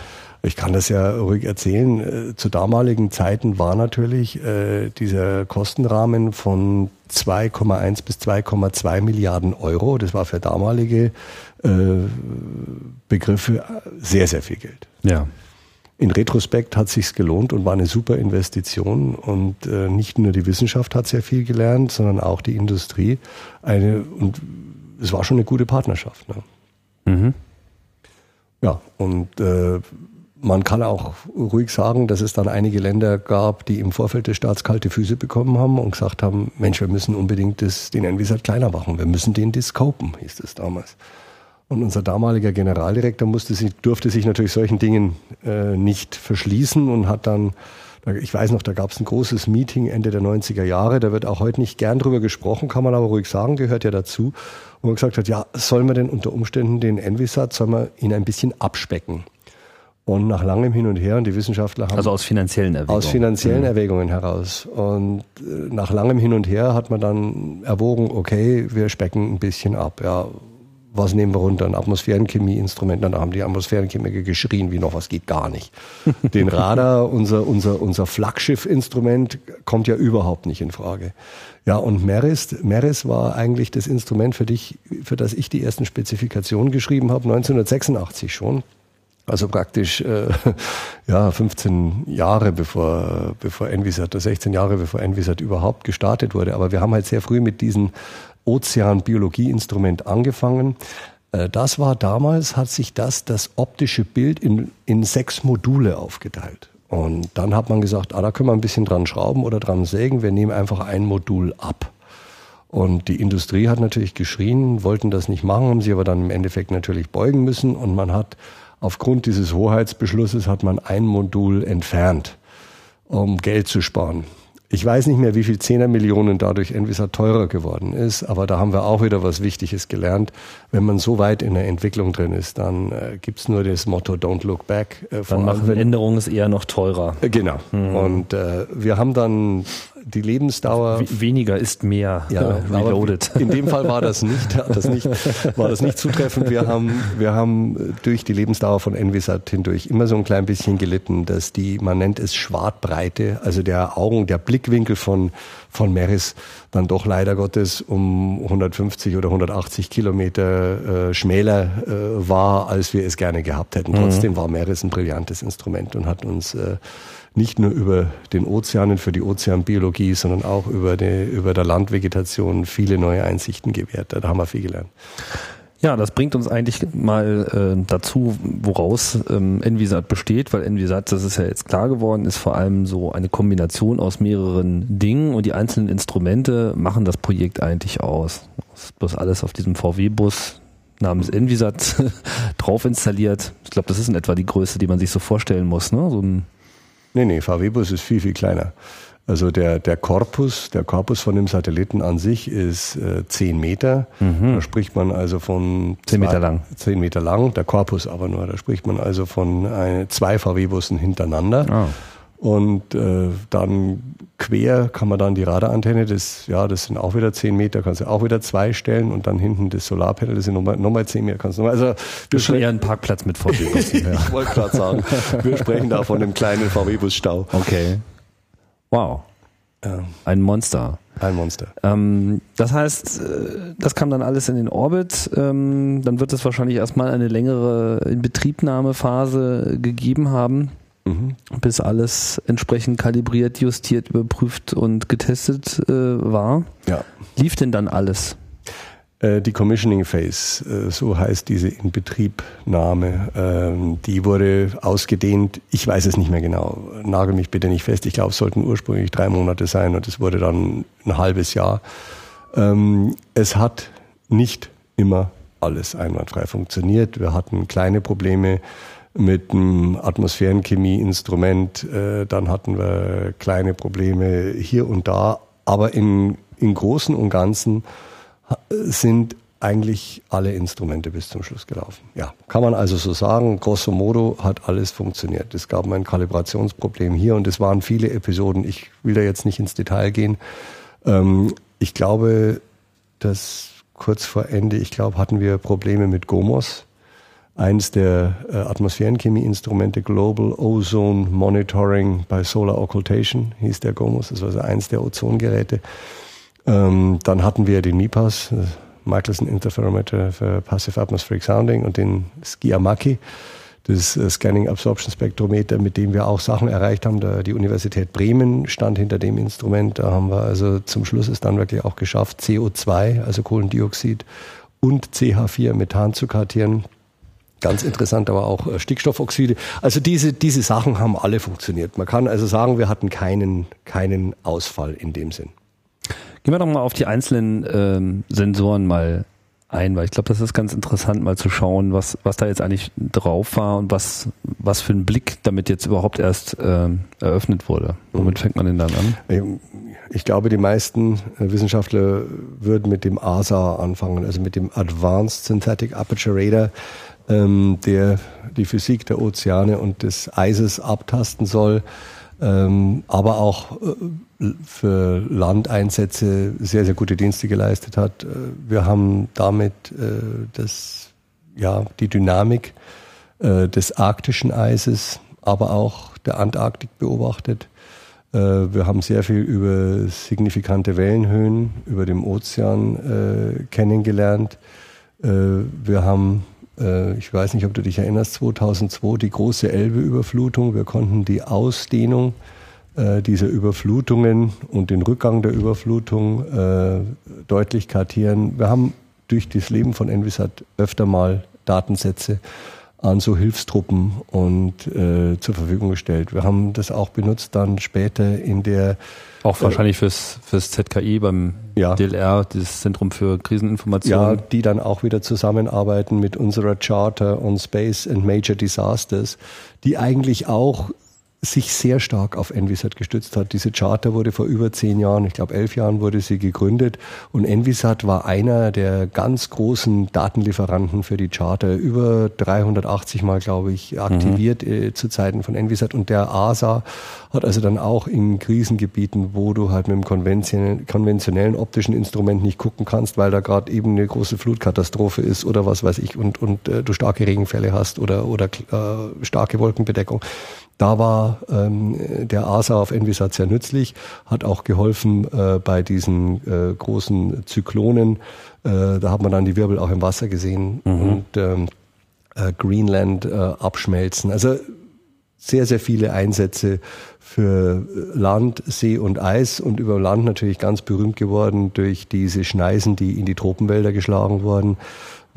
Ich kann das ja ruhig erzählen. Äh, zu damaligen Zeiten war natürlich äh, dieser Kostenrahmen von 2,1 bis 2,2 Milliarden Euro. Das war für damalige äh, Begriffe sehr, sehr viel Geld. Ja. In Retrospekt hat sich's gelohnt und war eine super Investition und äh, nicht nur die Wissenschaft hat sehr viel gelernt, sondern auch die Industrie. Eine und es war schon eine gute Partnerschaft. Ne? Mhm. Ja und äh, man kann auch ruhig sagen, dass es dann einige Länder gab, die im Vorfeld des Staats kalte Füße bekommen haben und gesagt haben, Mensch, wir müssen unbedingt das, den Envisat kleiner machen. Wir müssen den discopen, hieß es damals. Und unser damaliger Generaldirektor musste sich, durfte sich natürlich solchen Dingen äh, nicht verschließen und hat dann, ich weiß noch, da gab es ein großes Meeting Ende der 90er Jahre, da wird auch heute nicht gern drüber gesprochen, kann man aber ruhig sagen, gehört ja dazu, wo man gesagt hat, ja, soll man denn unter Umständen den Envisat, soll man ihn ein bisschen abspecken? Und nach langem Hin und Her, und die Wissenschaftler haben. Also aus finanziellen Erwägungen. Aus finanziellen mhm. Erwägungen heraus. Und äh, nach langem Hin und Her hat man dann erwogen, okay, wir specken ein bisschen ab. Ja, was nehmen wir runter? Ein Atmosphärenchemieinstrument. Dann haben die Atmosphärenchemiker geschrien, wie noch was geht gar nicht. Den Radar, unser, unser, unser Flaggschiff-Instrument, kommt ja überhaupt nicht in Frage. Ja, und Meris, Meris war eigentlich das Instrument für dich, für das ich die ersten Spezifikationen geschrieben habe, 1986 schon. Also praktisch äh, ja 15 Jahre bevor bevor Envisat, 16 Jahre bevor Envisat überhaupt gestartet wurde. Aber wir haben halt sehr früh mit diesem Ozean-Biologie-Instrument angefangen. Äh, das war damals, hat sich das, das optische Bild in, in sechs Module aufgeteilt. Und dann hat man gesagt, ah, da können wir ein bisschen dran schrauben oder dran sägen. Wir nehmen einfach ein Modul ab. Und die Industrie hat natürlich geschrien, wollten das nicht machen, haben sie aber dann im Endeffekt natürlich beugen müssen. Und man hat Aufgrund dieses Hoheitsbeschlusses hat man ein Modul entfernt, um Geld zu sparen. Ich weiß nicht mehr, wie viel Zehner Millionen dadurch Envisat teurer geworden ist, aber da haben wir auch wieder was Wichtiges gelernt. Wenn man so weit in der Entwicklung drin ist, dann äh, gibt's nur das Motto Don't look back. Äh, dann machen Änderungen es eher noch teurer. Äh, genau. Mhm. Und äh, wir haben dann die Lebensdauer. Weniger ist mehr. Ja, reloaded. In dem Fall war das nicht, das nicht, war das nicht zutreffend. Wir haben, wir haben durch die Lebensdauer von Envisat hindurch immer so ein klein bisschen gelitten, dass die, man nennt es Schwartbreite, also der Augen, der Blickwinkel von, von Meris dann doch leider Gottes um 150 oder 180 Kilometer äh, schmäler äh, war, als wir es gerne gehabt hätten. Mhm. Trotzdem war Meris ein brillantes Instrument und hat uns äh, nicht nur über den Ozeanen für die Ozeanbiologie, sondern auch über, die, über der Landvegetation viele neue Einsichten gewährt. Da haben wir viel gelernt. Ja, das bringt uns eigentlich mal äh, dazu, woraus ähm, Envisat besteht, weil Envisat, das ist ja jetzt klar geworden, ist vor allem so eine Kombination aus mehreren Dingen und die einzelnen Instrumente machen das Projekt eigentlich aus. Das ist bloß alles auf diesem VW-Bus namens Envisat drauf installiert. Ich glaube, das ist in etwa die Größe, die man sich so vorstellen muss. Ne? So ein nee, nee, VW-Bus ist viel, viel kleiner. Also der, der Korpus, der Korpus von dem Satelliten an sich ist äh, 10 Meter. Mhm. Da spricht man also von 10 Meter lang. 10 Meter lang, der Korpus aber nur. Da spricht man also von ein, zwei VW-Bussen hintereinander. Ah. Und äh, dann quer kann man dann die Radarantenne, das, ja, das sind auch wieder 10 Meter, kannst du auch wieder zwei stellen und dann hinten das Solarpanel, das sind nochmal, nochmal 10 Meter, kannst du nochmal, also. Wir schon eher ein Parkplatz mit VW-Bussen. ja. ich wollte gerade sagen, wir sprechen da von einem kleinen VW-Bus-Stau. Okay. Wow. Ja. Ein Monster. Ein Monster. Ähm, das heißt, äh, das kam dann alles in den Orbit. Ähm, dann wird es wahrscheinlich erstmal eine längere Inbetriebnahmephase gegeben haben, mhm. bis alles entsprechend kalibriert, justiert, überprüft und getestet äh, war. Ja. Lief denn dann alles? Äh, die Commissioning Phase, äh, so heißt diese Inbetriebnahme, ähm, die wurde ausgedehnt. Ich weiß es nicht mehr genau. Nagel mich bitte nicht fest. Ich glaube, es sollten ursprünglich drei Monate sein und es wurde dann ein halbes Jahr. Ähm, es hat nicht immer alles einwandfrei funktioniert. Wir hatten kleine Probleme mit dem Atmosphärenchemie-Instrument. Äh, dann hatten wir kleine Probleme hier und da. Aber in, in Großen und Ganzen sind eigentlich alle Instrumente bis zum Schluss gelaufen. Ja, kann man also so sagen. Grosso modo hat alles funktioniert. Es gab ein Kalibrationsproblem hier und es waren viele Episoden. Ich will da jetzt nicht ins Detail gehen. Ähm, ich glaube, dass kurz vor Ende, ich glaube, hatten wir Probleme mit GOMOS. Eines der äh, Atmosphärenchemie-Instrumente, Global Ozone Monitoring by Solar Occultation, hieß der GOMOS. Das war also eins der Ozongeräte. Ähm, dann hatten wir den MIPAS, äh, Michelson Interferometer für Passive Atmospheric Sounding und den SCIAMACI, das äh, Scanning Absorption Spektrometer, mit dem wir auch Sachen erreicht haben. Da die Universität Bremen stand hinter dem Instrument. Da haben wir also zum Schluss es dann wirklich auch geschafft, CO2, also Kohlendioxid und CH4 Methan zu kartieren. Ganz interessant, aber auch äh, Stickstoffoxide. Also diese, diese Sachen haben alle funktioniert. Man kann also sagen, wir hatten keinen, keinen Ausfall in dem Sinn. Gehen wir doch mal auf die einzelnen ähm, Sensoren mal ein, weil ich glaube, das ist ganz interessant, mal zu schauen, was, was da jetzt eigentlich drauf war und was, was für ein Blick damit jetzt überhaupt erst ähm, eröffnet wurde. Womit fängt man denn dann an? Ich glaube, die meisten äh, Wissenschaftler würden mit dem ASA anfangen, also mit dem Advanced Synthetic Aperture Radar, ähm, der die Physik der Ozeane und des Eises abtasten soll ähm, aber auch äh, für Landeinsätze sehr, sehr gute Dienste geleistet hat. Äh, wir haben damit äh, das, ja, die Dynamik äh, des arktischen Eises, aber auch der Antarktik beobachtet. Äh, wir haben sehr viel über signifikante Wellenhöhen über dem Ozean äh, kennengelernt. wir haben ich weiß nicht, ob du dich erinnerst, 2002 die große Elbe-Überflutung. Wir konnten die Ausdehnung äh, dieser Überflutungen und den Rückgang der Überflutung äh, deutlich kartieren. Wir haben durch das Leben von Envisat öfter mal Datensätze an so Hilfstruppen und äh, zur Verfügung gestellt. Wir haben das auch benutzt dann später in der auch wahrscheinlich fürs fürs ZKI beim ja. DLR, das Zentrum für Kriseninformation. Ja, die dann auch wieder zusammenarbeiten mit unserer Charter on Space and Major Disasters, die eigentlich auch sich sehr stark auf Envisat gestützt hat. Diese Charter wurde vor über zehn Jahren, ich glaube elf Jahren wurde sie gegründet und Envisat war einer der ganz großen Datenlieferanten für die Charter. Über 380 Mal, glaube ich, aktiviert mhm. äh, zu Zeiten von Envisat und der ASA hat also dann auch in Krisengebieten, wo du halt mit dem konventionellen, konventionellen optischen Instrument nicht gucken kannst, weil da gerade eben eine große Flutkatastrophe ist oder was weiß ich und, und äh, du starke Regenfälle hast oder, oder äh, starke Wolkenbedeckung da war ähm, der ASA auf Envisat sehr nützlich, hat auch geholfen äh, bei diesen äh, großen Zyklonen. Äh, da hat man dann die Wirbel auch im Wasser gesehen mhm. und ähm, äh, Greenland äh, abschmelzen. Also sehr, sehr viele Einsätze für Land, See und Eis und über Land natürlich ganz berühmt geworden durch diese Schneisen, die in die Tropenwälder geschlagen wurden.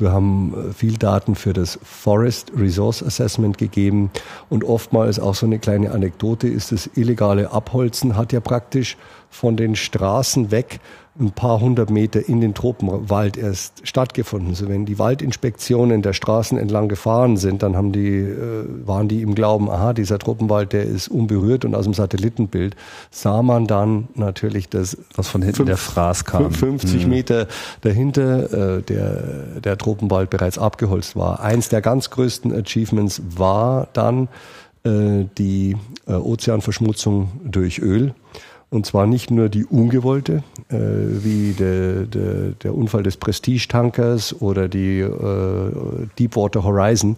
Wir haben äh, viel Daten für das Forest Resource Assessment gegeben. Und oftmals auch so eine kleine Anekdote ist das illegale Abholzen hat ja praktisch von den Straßen weg ein paar hundert Meter in den Tropenwald erst stattgefunden. So wenn die Waldinspektionen der Straßen entlang gefahren sind, dann haben die, äh, waren die im Glauben, aha, dieser Tropenwald, der ist unberührt und aus dem Satellitenbild sah man dann natürlich das, was von hinten fünf, der Fraß kam. 50 mhm. Meter dahinter äh, der, der Tropenwald bereits abgeholzt war. Eins der ganz größten Achievements war dann äh, die äh, Ozeanverschmutzung durch Öl. Und zwar nicht nur die ungewollte, äh, wie der, der, der Unfall des Prestige-Tankers oder die äh, Deepwater Horizon,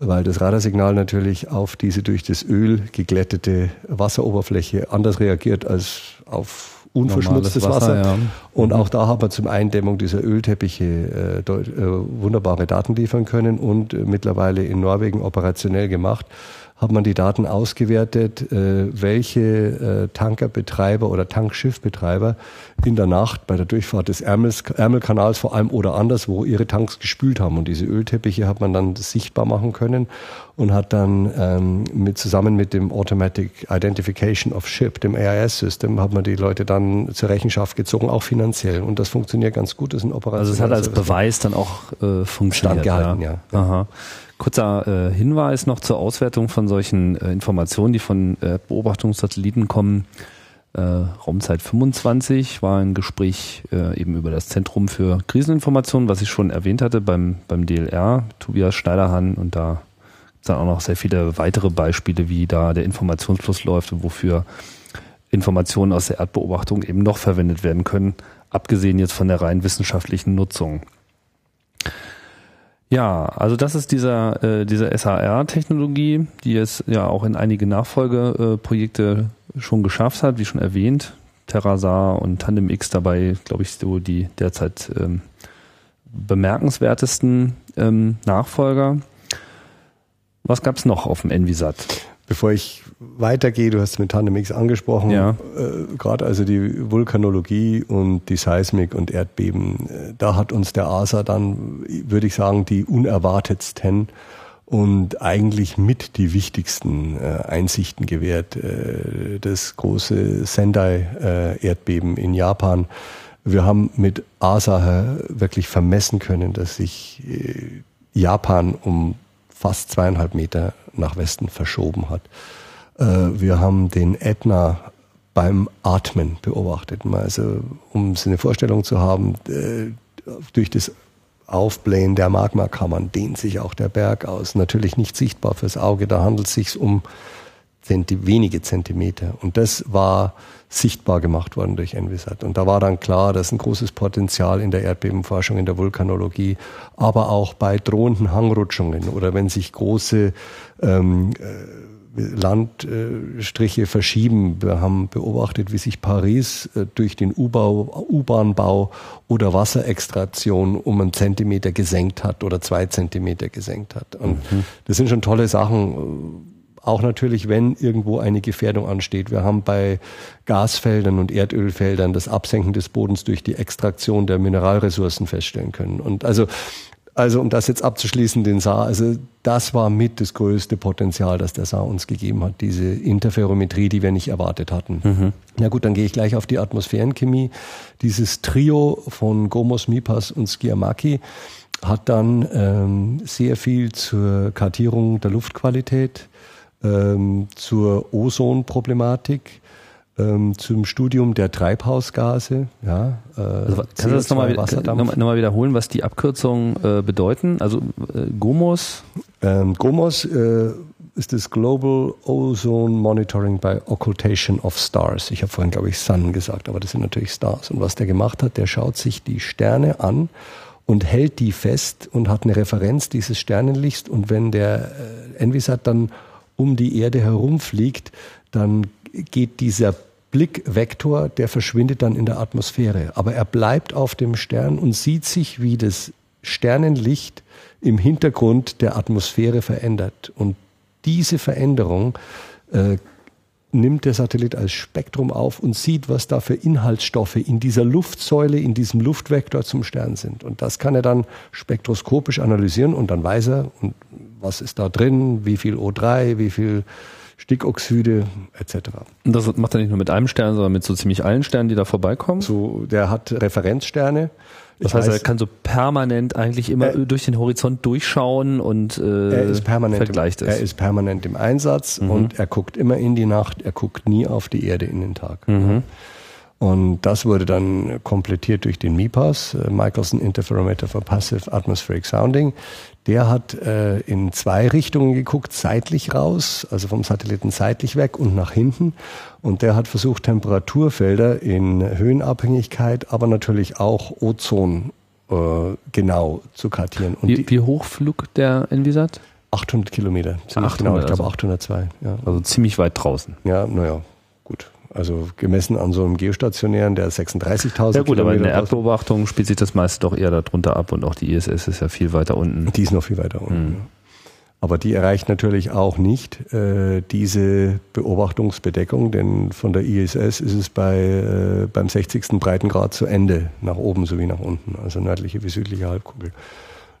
weil das Radarsignal natürlich auf diese durch das Öl geglättete Wasseroberfläche anders reagiert als auf unverschmutztes Wasser. Wasser ja. Und mhm. auch da haben wir zum Eindämmung dieser Ölteppiche äh, äh, wunderbare Daten liefern können und äh, mittlerweile in Norwegen operationell gemacht hat man die Daten ausgewertet, äh, welche äh, Tankerbetreiber oder Tankschiffbetreiber in der Nacht bei der Durchfahrt des Ärmelkanals vor allem oder anderswo ihre Tanks gespült haben. Und diese Ölteppiche hat man dann sichtbar machen können und hat dann ähm, mit, zusammen mit dem Automatic Identification of Ship, dem AIS-System, hat man die Leute dann zur Rechenschaft gezogen, auch finanziell. Und das funktioniert ganz gut. Das ist ein Operation. Also es hat als Beweis dann auch äh, funktioniert. Standgehalten, ja. ja. Aha. Kurzer äh, Hinweis noch zur Auswertung von solchen äh, Informationen, die von äh, Beobachtungssatelliten kommen. Äh, Raumzeit 25 war ein Gespräch äh, eben über das Zentrum für Kriseninformationen, was ich schon erwähnt hatte beim, beim DLR, Tobias Schneiderhan. Und da gibt dann auch noch sehr viele weitere Beispiele, wie da der Informationsfluss läuft und wofür Informationen aus der Erdbeobachtung eben noch verwendet werden können, abgesehen jetzt von der rein wissenschaftlichen Nutzung. Ja, also das ist dieser, äh, diese SAR-Technologie, die es ja auch in einige Nachfolgeprojekte schon geschafft hat, wie schon erwähnt. Terrasar und Tandem X dabei, glaube ich, so die derzeit ähm, bemerkenswertesten ähm, Nachfolger. Was gab's noch auf dem Envisat? Bevor ich weitergehe, du hast mit Tandemix angesprochen, ja. äh, gerade also die Vulkanologie und die Seismik und Erdbeben, äh, da hat uns der ASA dann, würde ich sagen, die unerwartetsten und eigentlich mit die wichtigsten äh, Einsichten gewährt. Äh, das große Sendai-Erdbeben in Japan. Wir haben mit ASA wirklich vermessen können, dass sich äh, Japan um fast zweieinhalb Meter nach Westen verschoben hat. Äh, wir haben den Ätna beim Atmen beobachtet. Also, um eine Vorstellung zu haben, äh, durch das Aufblähen der Magmakammern dehnt sich auch der Berg aus. Natürlich nicht sichtbar fürs Auge, da handelt es sich um Zenti wenige Zentimeter. Und das war sichtbar gemacht worden durch Envisat. Und da war dann klar, dass ein großes Potenzial in der Erdbebenforschung, in der Vulkanologie, aber auch bei drohenden Hangrutschungen oder wenn sich große ähm, äh, Landstriche verschieben. Wir haben beobachtet, wie sich Paris äh, durch den U-Bahn-Bau oder Wasserextraktion um einen Zentimeter gesenkt hat oder zwei Zentimeter gesenkt hat. Und mhm. das sind schon tolle Sachen auch natürlich, wenn irgendwo eine Gefährdung ansteht. Wir haben bei Gasfeldern und Erdölfeldern das Absenken des Bodens durch die Extraktion der Mineralressourcen feststellen können. Und also, also um das jetzt abzuschließen, den Saar, also das war mit das größte Potenzial, das der Saar uns gegeben hat, diese Interferometrie, die wir nicht erwartet hatten. Mhm. Na gut, dann gehe ich gleich auf die Atmosphärenchemie. Dieses Trio von Gomos, Mipas und Skiamaki hat dann ähm, sehr viel zur Kartierung der Luftqualität ähm, zur Ozonproblematik, ähm, zum Studium der Treibhausgase. Ja, äh, also, kannst du das nochmal noch noch wiederholen, was die Abkürzungen äh, bedeuten? Also äh, GOMOS? Ähm, GOMOS äh, ist das Global Ozone Monitoring by Occultation of Stars. Ich habe vorhin, glaube ich, Sun gesagt, aber das sind natürlich Stars. Und was der gemacht hat, der schaut sich die Sterne an und hält die fest und hat eine Referenz dieses Sternenlichts. Und wenn der äh, Envisat dann um die Erde herumfliegt, dann geht dieser Blickvektor, der verschwindet dann in der Atmosphäre. Aber er bleibt auf dem Stern und sieht sich, wie das Sternenlicht im Hintergrund der Atmosphäre verändert. Und diese Veränderung äh, nimmt der Satellit als Spektrum auf und sieht, was da für Inhaltsstoffe in dieser Luftsäule, in diesem Luftvektor zum Stern sind. Und das kann er dann spektroskopisch analysieren und dann weiß er, was ist da drin, wie viel O3, wie viel Stickoxide etc. Und das macht er nicht nur mit einem Stern, sondern mit so ziemlich allen Sternen, die da vorbeikommen? So, der hat Referenzsterne. Das heißt, er kann so permanent eigentlich immer er, durch den Horizont durchschauen und äh, er ist permanent vergleicht im, es. Er ist permanent im Einsatz mhm. und er guckt immer in die Nacht, er guckt nie auf die Erde in den Tag. Mhm. Und das wurde dann komplettiert durch den MIPAS, äh, Michelson Interferometer for Passive Atmospheric Sounding. Der hat äh, in zwei Richtungen geguckt, seitlich raus, also vom Satelliten seitlich weg und nach hinten. Und der hat versucht, Temperaturfelder in Höhenabhängigkeit, aber natürlich auch Ozon äh, genau zu kartieren. Und wie, wie hoch flog der Envisat? 800 Kilometer. 800, genau, ich glaube also. 802. Ja. Also ziemlich weit draußen. Ja, naja. Also gemessen an so einem geostationären, der 36.000 Ja gut, aber in der Erdbeobachtung spielt sich das meiste doch eher darunter ab und auch die ISS ist ja viel weiter unten. Die ist noch viel weiter unten. Mhm. Aber die erreicht natürlich auch nicht äh, diese Beobachtungsbedeckung, denn von der ISS ist es bei, äh, beim 60. Breitengrad zu Ende, nach oben sowie nach unten, also nördliche wie südliche Halbkugel.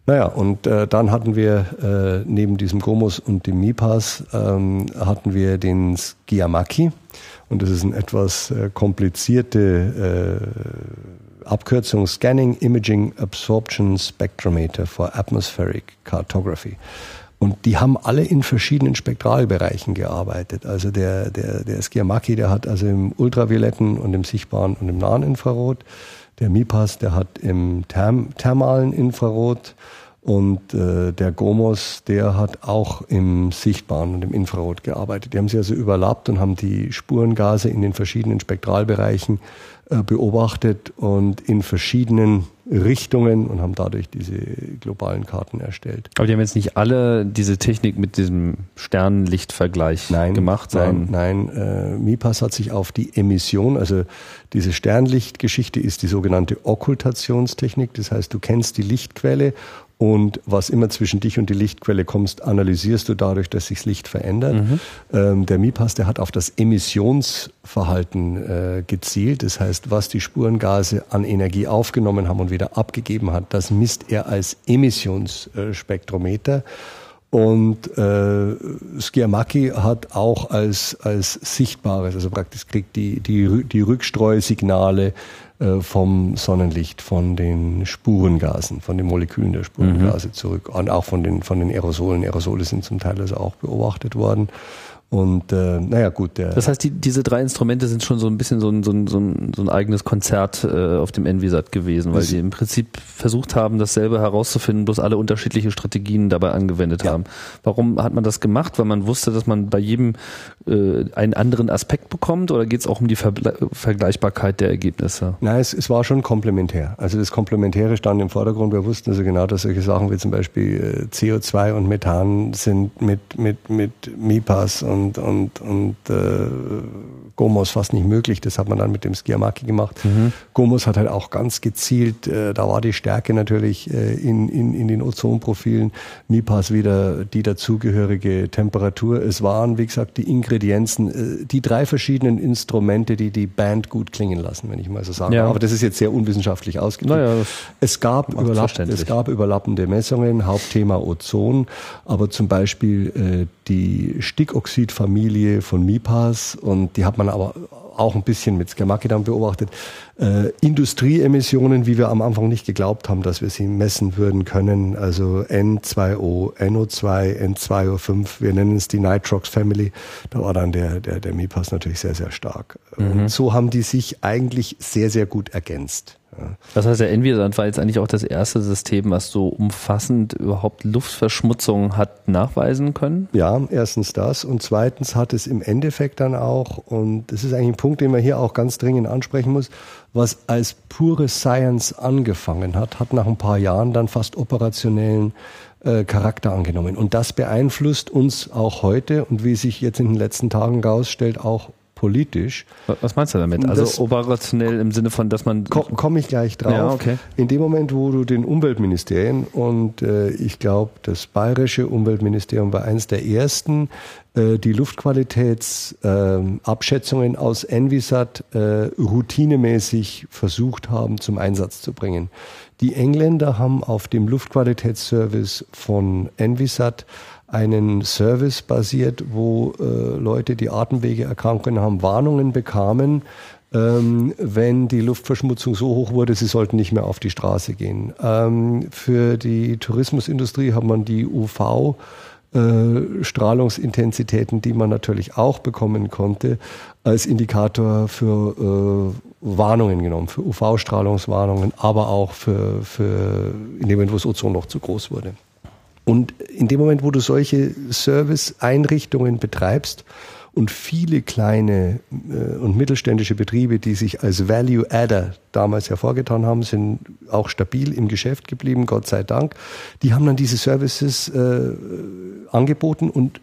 Naja, und äh, dann hatten wir äh, neben diesem Gomus und dem MIPAS ähm, hatten wir den Skiamaki. Und das ist eine etwas äh, komplizierte äh, Abkürzung Scanning Imaging Absorption Spectrometer for Atmospheric Cartography. Und die haben alle in verschiedenen Spektralbereichen gearbeitet. Also der, der, der Skiamaki, der hat also im ultravioletten und im sichtbaren und im nahen Infrarot. Der MIPAS, der hat im therm thermalen Infrarot und äh, der Gomos, der hat auch im Sichtbaren und im Infrarot gearbeitet. Die haben sie also überlappt und haben die Spurengase in den verschiedenen Spektralbereichen äh, beobachtet und in verschiedenen Richtungen und haben dadurch diese globalen Karten erstellt. Aber die haben jetzt nicht alle diese Technik mit diesem Sternenlichtvergleich nein, gemacht? Nein, nein. Äh, MIPAS hat sich auf die Emission, also diese Sternlichtgeschichte ist die sogenannte Okkultationstechnik. Das heißt, du kennst die Lichtquelle und was immer zwischen dich und die Lichtquelle kommst, analysierst du dadurch, dass sich das Licht verändert. Mhm. Ähm, der MIPAS, der hat auf das Emissionsverhalten äh, gezielt. Das heißt, was die Spurengase an Energie aufgenommen haben und wieder abgegeben hat, das misst er als Emissionsspektrometer. Und äh, Skiamaki hat auch als, als sichtbares, also praktisch kriegt die, die, die Rückstreusignale vom Sonnenlicht, von den Spurengasen, von den Molekülen der Spurengase mhm. zurück und auch von den, von den Aerosolen. Aerosole sind zum Teil also auch beobachtet worden. Und äh, naja, gut. Der das heißt, die, diese drei Instrumente sind schon so ein bisschen so ein, so ein, so ein, so ein eigenes Konzert äh, auf dem Envisat gewesen, weil sie im Prinzip versucht haben, dasselbe herauszufinden, bloß alle unterschiedliche Strategien dabei angewendet ja. haben. Warum hat man das gemacht? Weil man wusste, dass man bei jedem äh, einen anderen Aspekt bekommt oder geht es auch um die Ver Vergleichbarkeit der Ergebnisse? Nein, es, es war schon komplementär. Also das Komplementäre stand im Vordergrund. Wir wussten also genau, dass solche Sachen wie zum Beispiel äh, CO2 und Methan sind mit, mit, mit MIPAS und und, und, und äh, Gomos fast nicht möglich. Das hat man dann mit dem Skiamaki gemacht. Mhm. Gomos hat halt auch ganz gezielt, äh, da war die Stärke natürlich äh, in, in, in den Ozonprofilen. MIPAS wieder die dazugehörige Temperatur. Es waren, wie gesagt, die Ingredienzen, äh, die drei verschiedenen Instrumente, die die Band gut klingen lassen, wenn ich mal so sagen ja. Aber das ist jetzt sehr unwissenschaftlich ausgedrückt. Naja, es, gab überlapp, es gab überlappende Messungen, Hauptthema Ozon, aber zum Beispiel äh, die Stickoxidfamilie von MIPAS und die hat man aber auch ein bisschen mit Skamaki dann beobachtet, äh, Industrieemissionen, wie wir am Anfang nicht geglaubt haben, dass wir sie messen würden können. Also N2O, NO2, N2O5, wir nennen es die Nitrox Family. Da war dann der, der, der MIPAS natürlich sehr, sehr stark. Mhm. Und so haben die sich eigentlich sehr, sehr gut ergänzt. Das heißt, der Envisat war jetzt eigentlich auch das erste System, was so umfassend überhaupt Luftverschmutzung hat nachweisen können? Ja, erstens das und zweitens hat es im Endeffekt dann auch, und das ist eigentlich ein Punkt, den man hier auch ganz dringend ansprechen muss, was als pure Science angefangen hat, hat nach ein paar Jahren dann fast operationellen äh, Charakter angenommen. Und das beeinflusst uns auch heute und wie sich jetzt in den letzten Tagen herausstellt, auch politisch. Was meinst du damit? Also das operationell im Sinne von, dass man... Komme komm ich gleich drauf. Ja, okay. In dem Moment, wo du den Umweltministerien und äh, ich glaube, das bayerische Umweltministerium war eines der ersten, äh, die Luftqualitätsabschätzungen äh, aus Envisat äh, routinemäßig versucht haben zum Einsatz zu bringen. Die Engländer haben auf dem Luftqualitätsservice von Envisat einen Service basiert, wo äh, Leute, die Atemwegeerkrankungen haben, Warnungen bekamen, ähm, wenn die Luftverschmutzung so hoch wurde, sie sollten nicht mehr auf die Straße gehen. Ähm, für die Tourismusindustrie hat man die UV äh, Strahlungsintensitäten, die man natürlich auch bekommen konnte, als Indikator für äh, Warnungen genommen, für UV-Strahlungswarnungen, aber auch für, für in dem Moment, wo das Ozon noch zu groß wurde. Und in dem Moment, wo du solche Service-Einrichtungen betreibst und viele kleine äh, und mittelständische Betriebe, die sich als Value Adder damals hervorgetan haben, sind auch stabil im Geschäft geblieben, Gott sei Dank. Die haben dann diese Services äh, angeboten und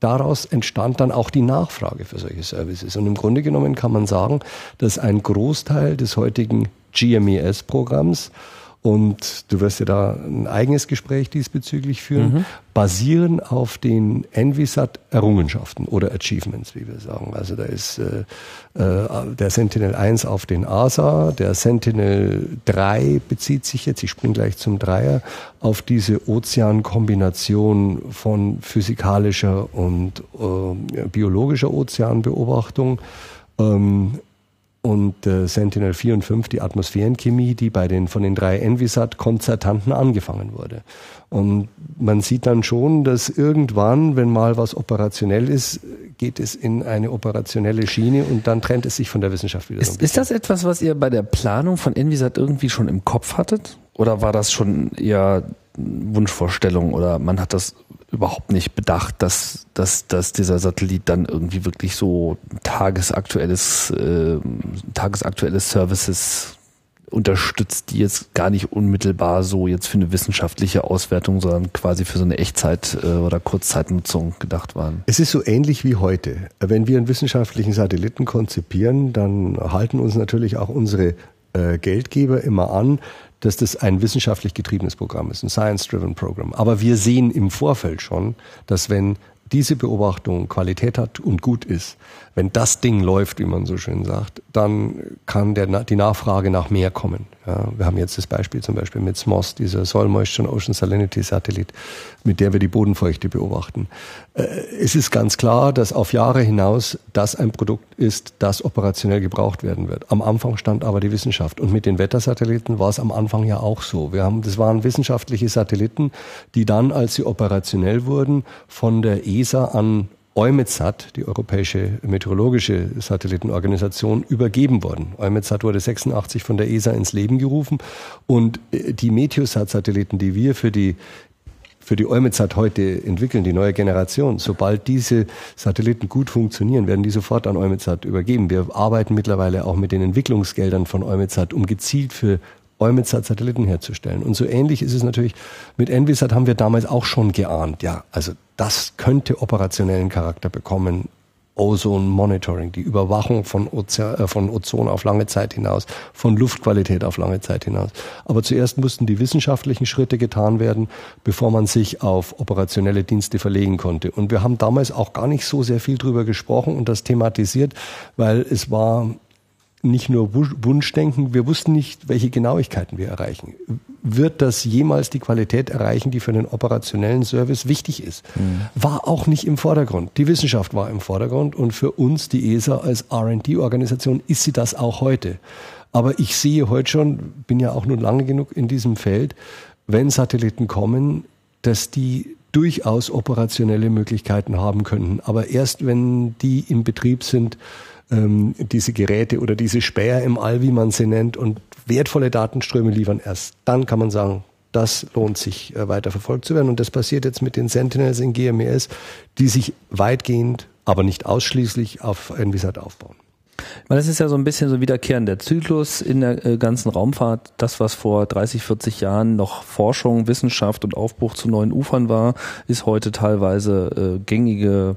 daraus entstand dann auch die Nachfrage für solche Services. Und im Grunde genommen kann man sagen, dass ein Großteil des heutigen GMES-Programms und du wirst ja da ein eigenes Gespräch diesbezüglich führen, mhm. basieren auf den Envisat-Errungenschaften oder Achievements, wie wir sagen. Also da ist äh, äh, der Sentinel 1 auf den ASA, der Sentinel 3 bezieht sich jetzt, ich springe gleich zum Dreier, auf diese Ozeankombination von physikalischer und äh, biologischer Ozeanbeobachtung. Ähm, und äh, Sentinel 4 und 5 die Atmosphärenchemie, die bei den von den drei Envisat-Konzertanten angefangen wurde. Und man sieht dann schon, dass irgendwann, wenn mal was operationell ist, geht es in eine operationelle Schiene und dann trennt es sich von der Wissenschaft wieder. Ist, ist das etwas, was ihr bei der Planung von Envisat irgendwie schon im Kopf hattet? Oder war das schon eher Wunschvorstellung oder man hat das überhaupt nicht bedacht, dass, dass, dass dieser Satellit dann irgendwie wirklich so tagesaktuelles, äh, tagesaktuelles Services unterstützt, die jetzt gar nicht unmittelbar so jetzt für eine wissenschaftliche Auswertung, sondern quasi für so eine Echtzeit- äh, oder Kurzzeitnutzung gedacht waren. Es ist so ähnlich wie heute. Wenn wir einen wissenschaftlichen Satelliten konzipieren, dann halten uns natürlich auch unsere äh, Geldgeber immer an, dass das ein wissenschaftlich getriebenes Programm ist, ein Science-Driven Program. Aber wir sehen im Vorfeld schon, dass wenn diese Beobachtung Qualität hat und gut ist, wenn das Ding läuft, wie man so schön sagt, dann kann der, die Nachfrage nach mehr kommen. Ja, wir haben jetzt das Beispiel zum Beispiel mit SMOS, dieser Soil Moisture Ocean Salinity Satellit, mit der wir die Bodenfeuchte beobachten. Äh, es ist ganz klar, dass auf Jahre hinaus das ein Produkt ist, das operationell gebraucht werden wird. Am Anfang stand aber die Wissenschaft. Und mit den Wettersatelliten war es am Anfang ja auch so. Wir haben, das waren wissenschaftliche Satelliten, die dann, als sie operationell wurden, von der ESA an EUMETSAT, die Europäische Meteorologische Satellitenorganisation, übergeben worden. EUMETSAT wurde 86 von der ESA ins Leben gerufen und äh, die Meteosat-Satelliten, die wir für die für die EUMETSAT heute entwickeln, die neue Generation, sobald diese Satelliten gut funktionieren, werden die sofort an EUMETSAT übergeben. Wir arbeiten mittlerweile auch mit den Entwicklungsgeldern von EUMETSAT, um gezielt für EUMETSAT-Satelliten herzustellen. Und so ähnlich ist es natürlich mit Envisat haben wir damals auch schon geahnt. Ja, also das könnte operationellen Charakter bekommen. Ozone Monitoring, die Überwachung von, Ozean, äh, von Ozon auf lange Zeit hinaus, von Luftqualität auf lange Zeit hinaus. Aber zuerst mussten die wissenschaftlichen Schritte getan werden, bevor man sich auf operationelle Dienste verlegen konnte. Und wir haben damals auch gar nicht so sehr viel drüber gesprochen und das thematisiert, weil es war nicht nur Wunschdenken, wir wussten nicht, welche Genauigkeiten wir erreichen. Wird das jemals die Qualität erreichen, die für einen operationellen Service wichtig ist? Mhm. War auch nicht im Vordergrund. Die Wissenschaft war im Vordergrund und für uns, die ESA als RD-Organisation, ist sie das auch heute. Aber ich sehe heute schon, bin ja auch nun lange genug in diesem Feld, wenn Satelliten kommen, dass die durchaus operationelle Möglichkeiten haben könnten. Aber erst wenn die im Betrieb sind, ähm, diese Geräte oder diese Späher im All, wie man sie nennt, und wertvolle Datenströme liefern, erst dann kann man sagen, das lohnt sich äh, weiter verfolgt zu werden. Und das passiert jetzt mit den Sentinels in GMES, die sich weitgehend, aber nicht ausschließlich auf NVSAT aufbauen. Weil das ist ja so ein bisschen so wiederkehrender Zyklus in der äh, ganzen Raumfahrt. Das, was vor 30, 40 Jahren noch Forschung, Wissenschaft und Aufbruch zu neuen Ufern war, ist heute teilweise äh, gängige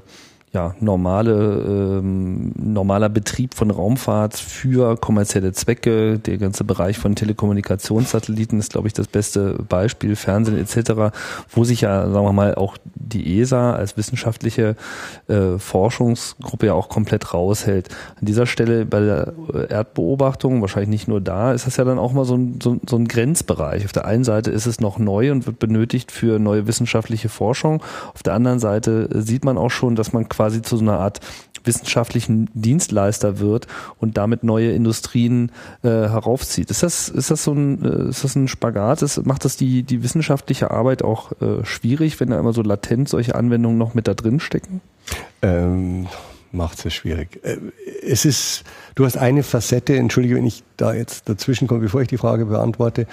ja, normale, ähm, normaler Betrieb von Raumfahrt für kommerzielle Zwecke. Der ganze Bereich von Telekommunikationssatelliten ist, glaube ich, das beste Beispiel, Fernsehen etc., wo sich ja, sagen wir mal, auch die ESA als wissenschaftliche äh, Forschungsgruppe ja auch komplett raushält. An dieser Stelle bei der Erdbeobachtung, wahrscheinlich nicht nur da, ist das ja dann auch mal so ein, so, so ein Grenzbereich. Auf der einen Seite ist es noch neu und wird benötigt für neue wissenschaftliche Forschung. Auf der anderen Seite sieht man auch schon, dass man quasi quasi zu so einer Art wissenschaftlichen Dienstleister wird und damit neue Industrien äh, heraufzieht. Ist das, ist das so ein, äh, ist das ein Spagat? Ist, macht das die, die wissenschaftliche Arbeit auch äh, schwierig, wenn da immer so latent solche Anwendungen noch mit da drin stecken? Ähm, macht es schwierig. Äh, es ist, du hast eine Facette, entschuldige, wenn ich da jetzt dazwischen komme, bevor ich die Frage beantworte.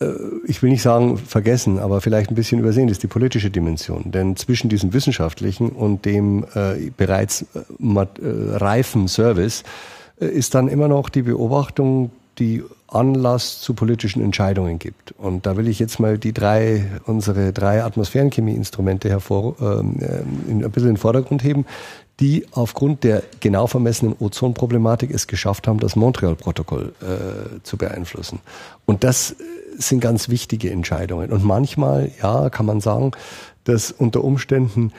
Äh, ich will nicht sagen vergessen, aber vielleicht ein bisschen übersehen, ist die politische Dimension. Denn zwischen diesem wissenschaftlichen und dem äh, bereits äh, äh, reifen Service äh, ist dann immer noch die Beobachtung, die Anlass zu politischen Entscheidungen gibt. Und da will ich jetzt mal die drei, unsere drei Atmosphärenchemie-Instrumente hervor, ähm, äh, ein bisschen in den Vordergrund heben, die aufgrund der genau vermessenen Ozonproblematik es geschafft haben, das Montreal-Protokoll zu beeinflussen. Und das sind ganz wichtige Entscheidungen. Und manchmal, ja, kann man sagen, dass unter Umständen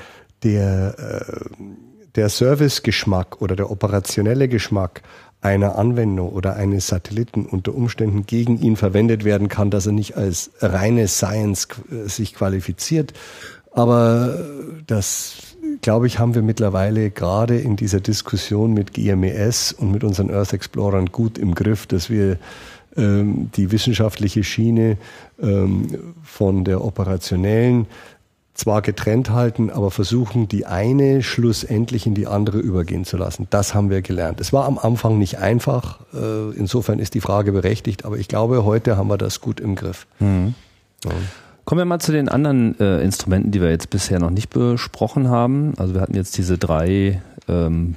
der, äh, der Servicegeschmack oder der operationelle Geschmack einer Anwendung oder eines Satelliten unter Umständen gegen ihn verwendet werden kann, dass er nicht als reine Science äh, sich qualifiziert. Aber das, glaube ich, haben wir mittlerweile gerade in dieser Diskussion mit GMES und mit unseren Earth Explorern gut im Griff, dass wir ähm, die wissenschaftliche Schiene ähm, von der operationellen zwar getrennt halten, aber versuchen, die eine schlussendlich in die andere übergehen zu lassen. Das haben wir gelernt. Es war am Anfang nicht einfach. Äh, insofern ist die Frage berechtigt, aber ich glaube, heute haben wir das gut im Griff. Mhm. Ja. Kommen wir mal zu den anderen äh, Instrumenten, die wir jetzt bisher noch nicht besprochen haben. Also wir hatten jetzt diese drei ähm,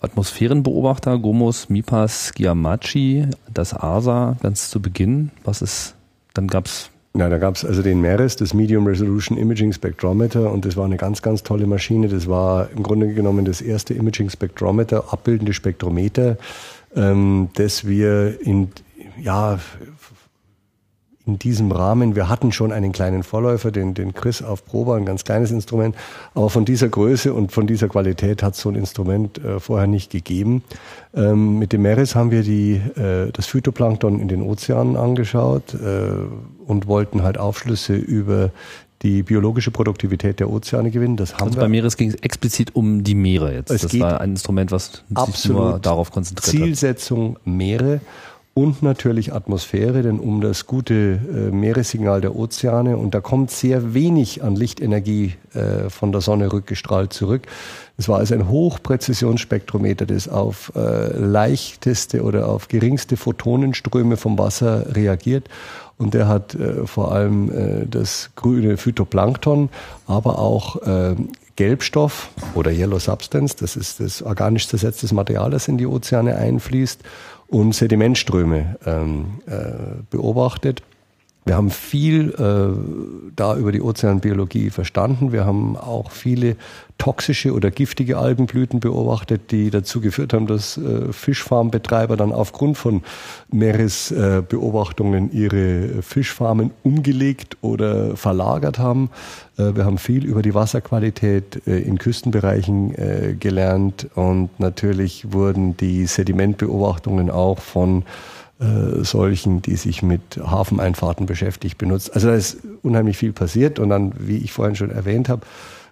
Atmosphärenbeobachter, Gomos, Mipas, Giamachi, das ASA ganz zu Beginn. Was ist, dann gab's na, da gab's also den MERES, das Medium Resolution Imaging Spectrometer, und das war eine ganz, ganz tolle Maschine. Das war im Grunde genommen das erste Imaging Spectrometer, abbildende Spektrometer, ähm, das wir in, ja, in diesem Rahmen, wir hatten schon einen kleinen Vorläufer, den, den Chris auf Probe, ein ganz kleines Instrument, aber von dieser Größe und von dieser Qualität hat so ein Instrument äh, vorher nicht gegeben. Ähm, mit dem Meeres haben wir die, äh, das Phytoplankton in den Ozeanen angeschaut äh, und wollten halt Aufschlüsse über die biologische Produktivität der Ozeane gewinnen. Das haben also wir. bei Meeres ging es explizit um die Meere jetzt. Es das war ein Instrument, was sich nur darauf konzentriert Zielsetzung hat. Zielsetzung Meere und natürlich Atmosphäre, denn um das gute äh, Meeressignal der Ozeane, und da kommt sehr wenig an Lichtenergie äh, von der Sonne rückgestrahlt zurück. Es war also ein Hochpräzisionsspektrometer, das auf äh, leichteste oder auf geringste Photonenströme vom Wasser reagiert. Und der hat äh, vor allem äh, das grüne Phytoplankton, aber auch äh, Gelbstoff oder Yellow Substance, das ist das organisch zersetztes Material, das in die Ozeane einfließt und Sedimentströme ähm, äh, beobachtet. Wir haben viel äh, da über die Ozeanbiologie verstanden. Wir haben auch viele toxische oder giftige Algenblüten beobachtet, die dazu geführt haben, dass äh, Fischfarmbetreiber dann aufgrund von Meeresbeobachtungen äh, ihre Fischfarmen umgelegt oder verlagert haben. Äh, wir haben viel über die Wasserqualität äh, in Küstenbereichen äh, gelernt und natürlich wurden die Sedimentbeobachtungen auch von äh, solchen, die sich mit Hafeneinfahrten beschäftigt, benutzt. Also da ist unheimlich viel passiert und dann, wie ich vorhin schon erwähnt habe,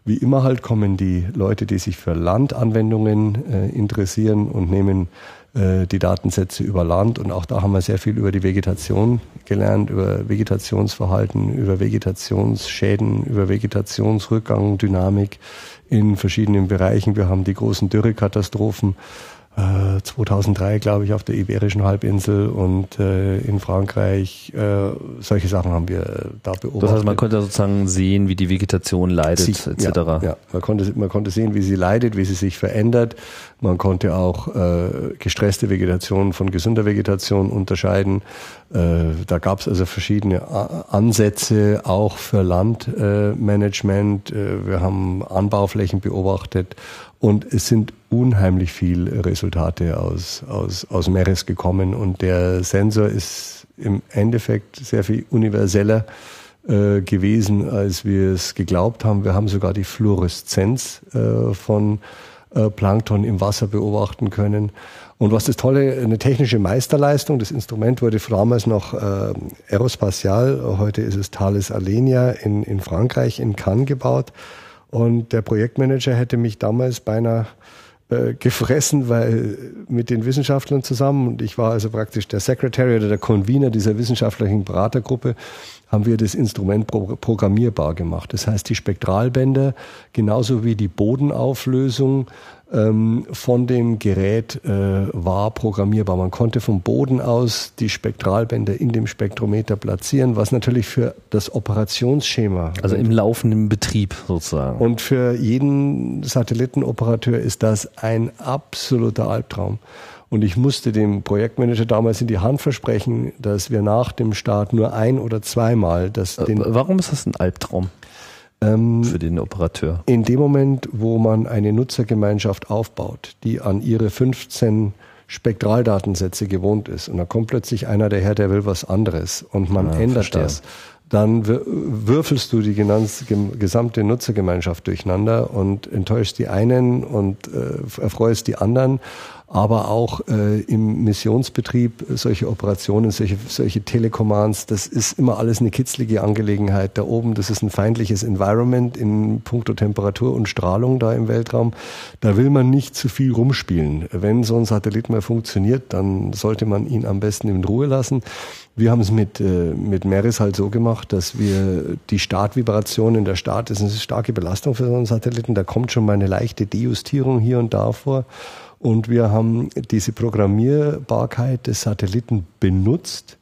wie immer halt kommen die Leute, die sich für Landanwendungen äh, interessieren und nehmen äh, die Datensätze über Land. Und auch da haben wir sehr viel über die Vegetation gelernt, über Vegetationsverhalten, über Vegetationsschäden, über Vegetationsrückgang, Dynamik in verschiedenen Bereichen. Wir haben die großen Dürrekatastrophen 2003, äh, glaube ich, auf der Iberischen Halbinsel und äh, in Frankreich. Äh, solche Sachen haben wir äh, da beobachtet. Das heißt, man konnte sozusagen sehen, wie die Vegetation leidet, sie, etc. Ja, ja, Man, konnte, man konnte sehen, wie sie leidet, wie sie sich verändert. Man konnte auch äh, gestresste Vegetation von gesunder Vegetation unterscheiden. Äh, da gab es also verschiedene Ansätze, auch für Landmanagement. Äh, wir haben Anbauflächen beobachtet und es sind unheimlich viel Resultate aus, aus, aus Meeres gekommen. Und der Sensor ist im Endeffekt sehr viel universeller äh, gewesen, als wir es geglaubt haben. Wir haben sogar die Fluoreszenz äh, von äh, Plankton im Wasser beobachten können. Und was das Tolle, eine technische Meisterleistung. Das Instrument wurde damals noch äh, Aerospatial, heute ist es Thales Alenia in, in Frankreich, in Cannes gebaut. Und der Projektmanager hätte mich damals beinahe äh, gefressen, weil mit den Wissenschaftlern zusammen, und ich war also praktisch der Secretary oder der Convener dieser wissenschaftlichen Beratergruppe, haben wir das Instrument pro programmierbar gemacht. Das heißt, die Spektralbänder genauso wie die Bodenauflösung ähm, von dem Gerät äh, war programmierbar. Man konnte vom Boden aus die Spektralbänder in dem Spektrometer platzieren, was natürlich für das Operationsschema. Also im laufenden Betrieb sozusagen. Und für jeden Satellitenoperateur ist das ein absoluter Albtraum. Und ich musste dem Projektmanager damals in die Hand versprechen, dass wir nach dem Start nur ein oder zweimal das. Äh, den Warum ist das ein Albtraum? Ähm, für den Operateur. In dem Moment, wo man eine Nutzergemeinschaft aufbaut, die an ihre 15 Spektraldatensätze gewohnt ist und da kommt plötzlich einer daher, der will was anderes und man ja, ah, ändert verstehe. das, dann würfelst du die gesamte Nutzergemeinschaft durcheinander und enttäuschst die einen und äh, erfreust die anderen aber auch äh, im Missionsbetrieb solche Operationen, solche, solche Telekommands, das ist immer alles eine kitzlige Angelegenheit. Da oben, das ist ein feindliches Environment in puncto Temperatur und Strahlung da im Weltraum. Da will man nicht zu viel rumspielen. Wenn so ein Satellit mal funktioniert, dann sollte man ihn am besten in Ruhe lassen. Wir haben es mit, äh, mit Meris halt so gemacht, dass wir die Startvibrationen, der Start ist eine starke Belastung für so einen Satelliten, da kommt schon mal eine leichte Dejustierung hier und da vor. Und wir haben diese Programmierbarkeit des Satelliten benutzt,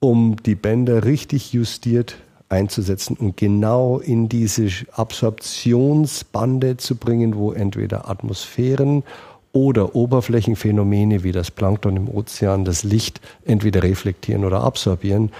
um die Bänder richtig justiert einzusetzen und genau in diese Absorptionsbande zu bringen, wo entweder Atmosphären oder Oberflächenphänomene wie das Plankton im Ozean das Licht entweder reflektieren oder absorbieren.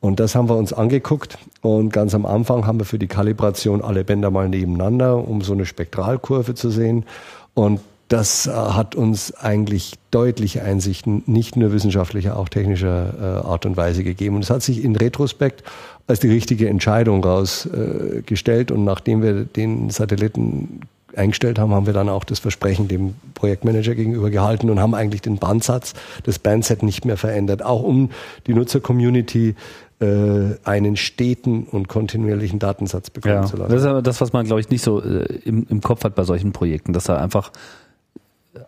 Und das haben wir uns angeguckt und ganz am Anfang haben wir für die Kalibration alle Bänder mal nebeneinander, um so eine Spektralkurve zu sehen. Und das äh, hat uns eigentlich deutliche Einsichten, nicht nur wissenschaftlicher, auch technischer äh, Art und Weise gegeben. Und es hat sich in Retrospekt als die richtige Entscheidung rausgestellt. Und nachdem wir den Satelliten eingestellt haben, haben wir dann auch das Versprechen dem Projektmanager gegenüber gehalten und haben eigentlich den Bandsatz, das Bandset nicht mehr verändert, auch um die Nutzercommunity äh, einen steten und kontinuierlichen Datensatz bekommen ja, zu lassen. Das ist aber das, was man, glaube ich, nicht so äh, im, im Kopf hat bei solchen Projekten, dass da einfach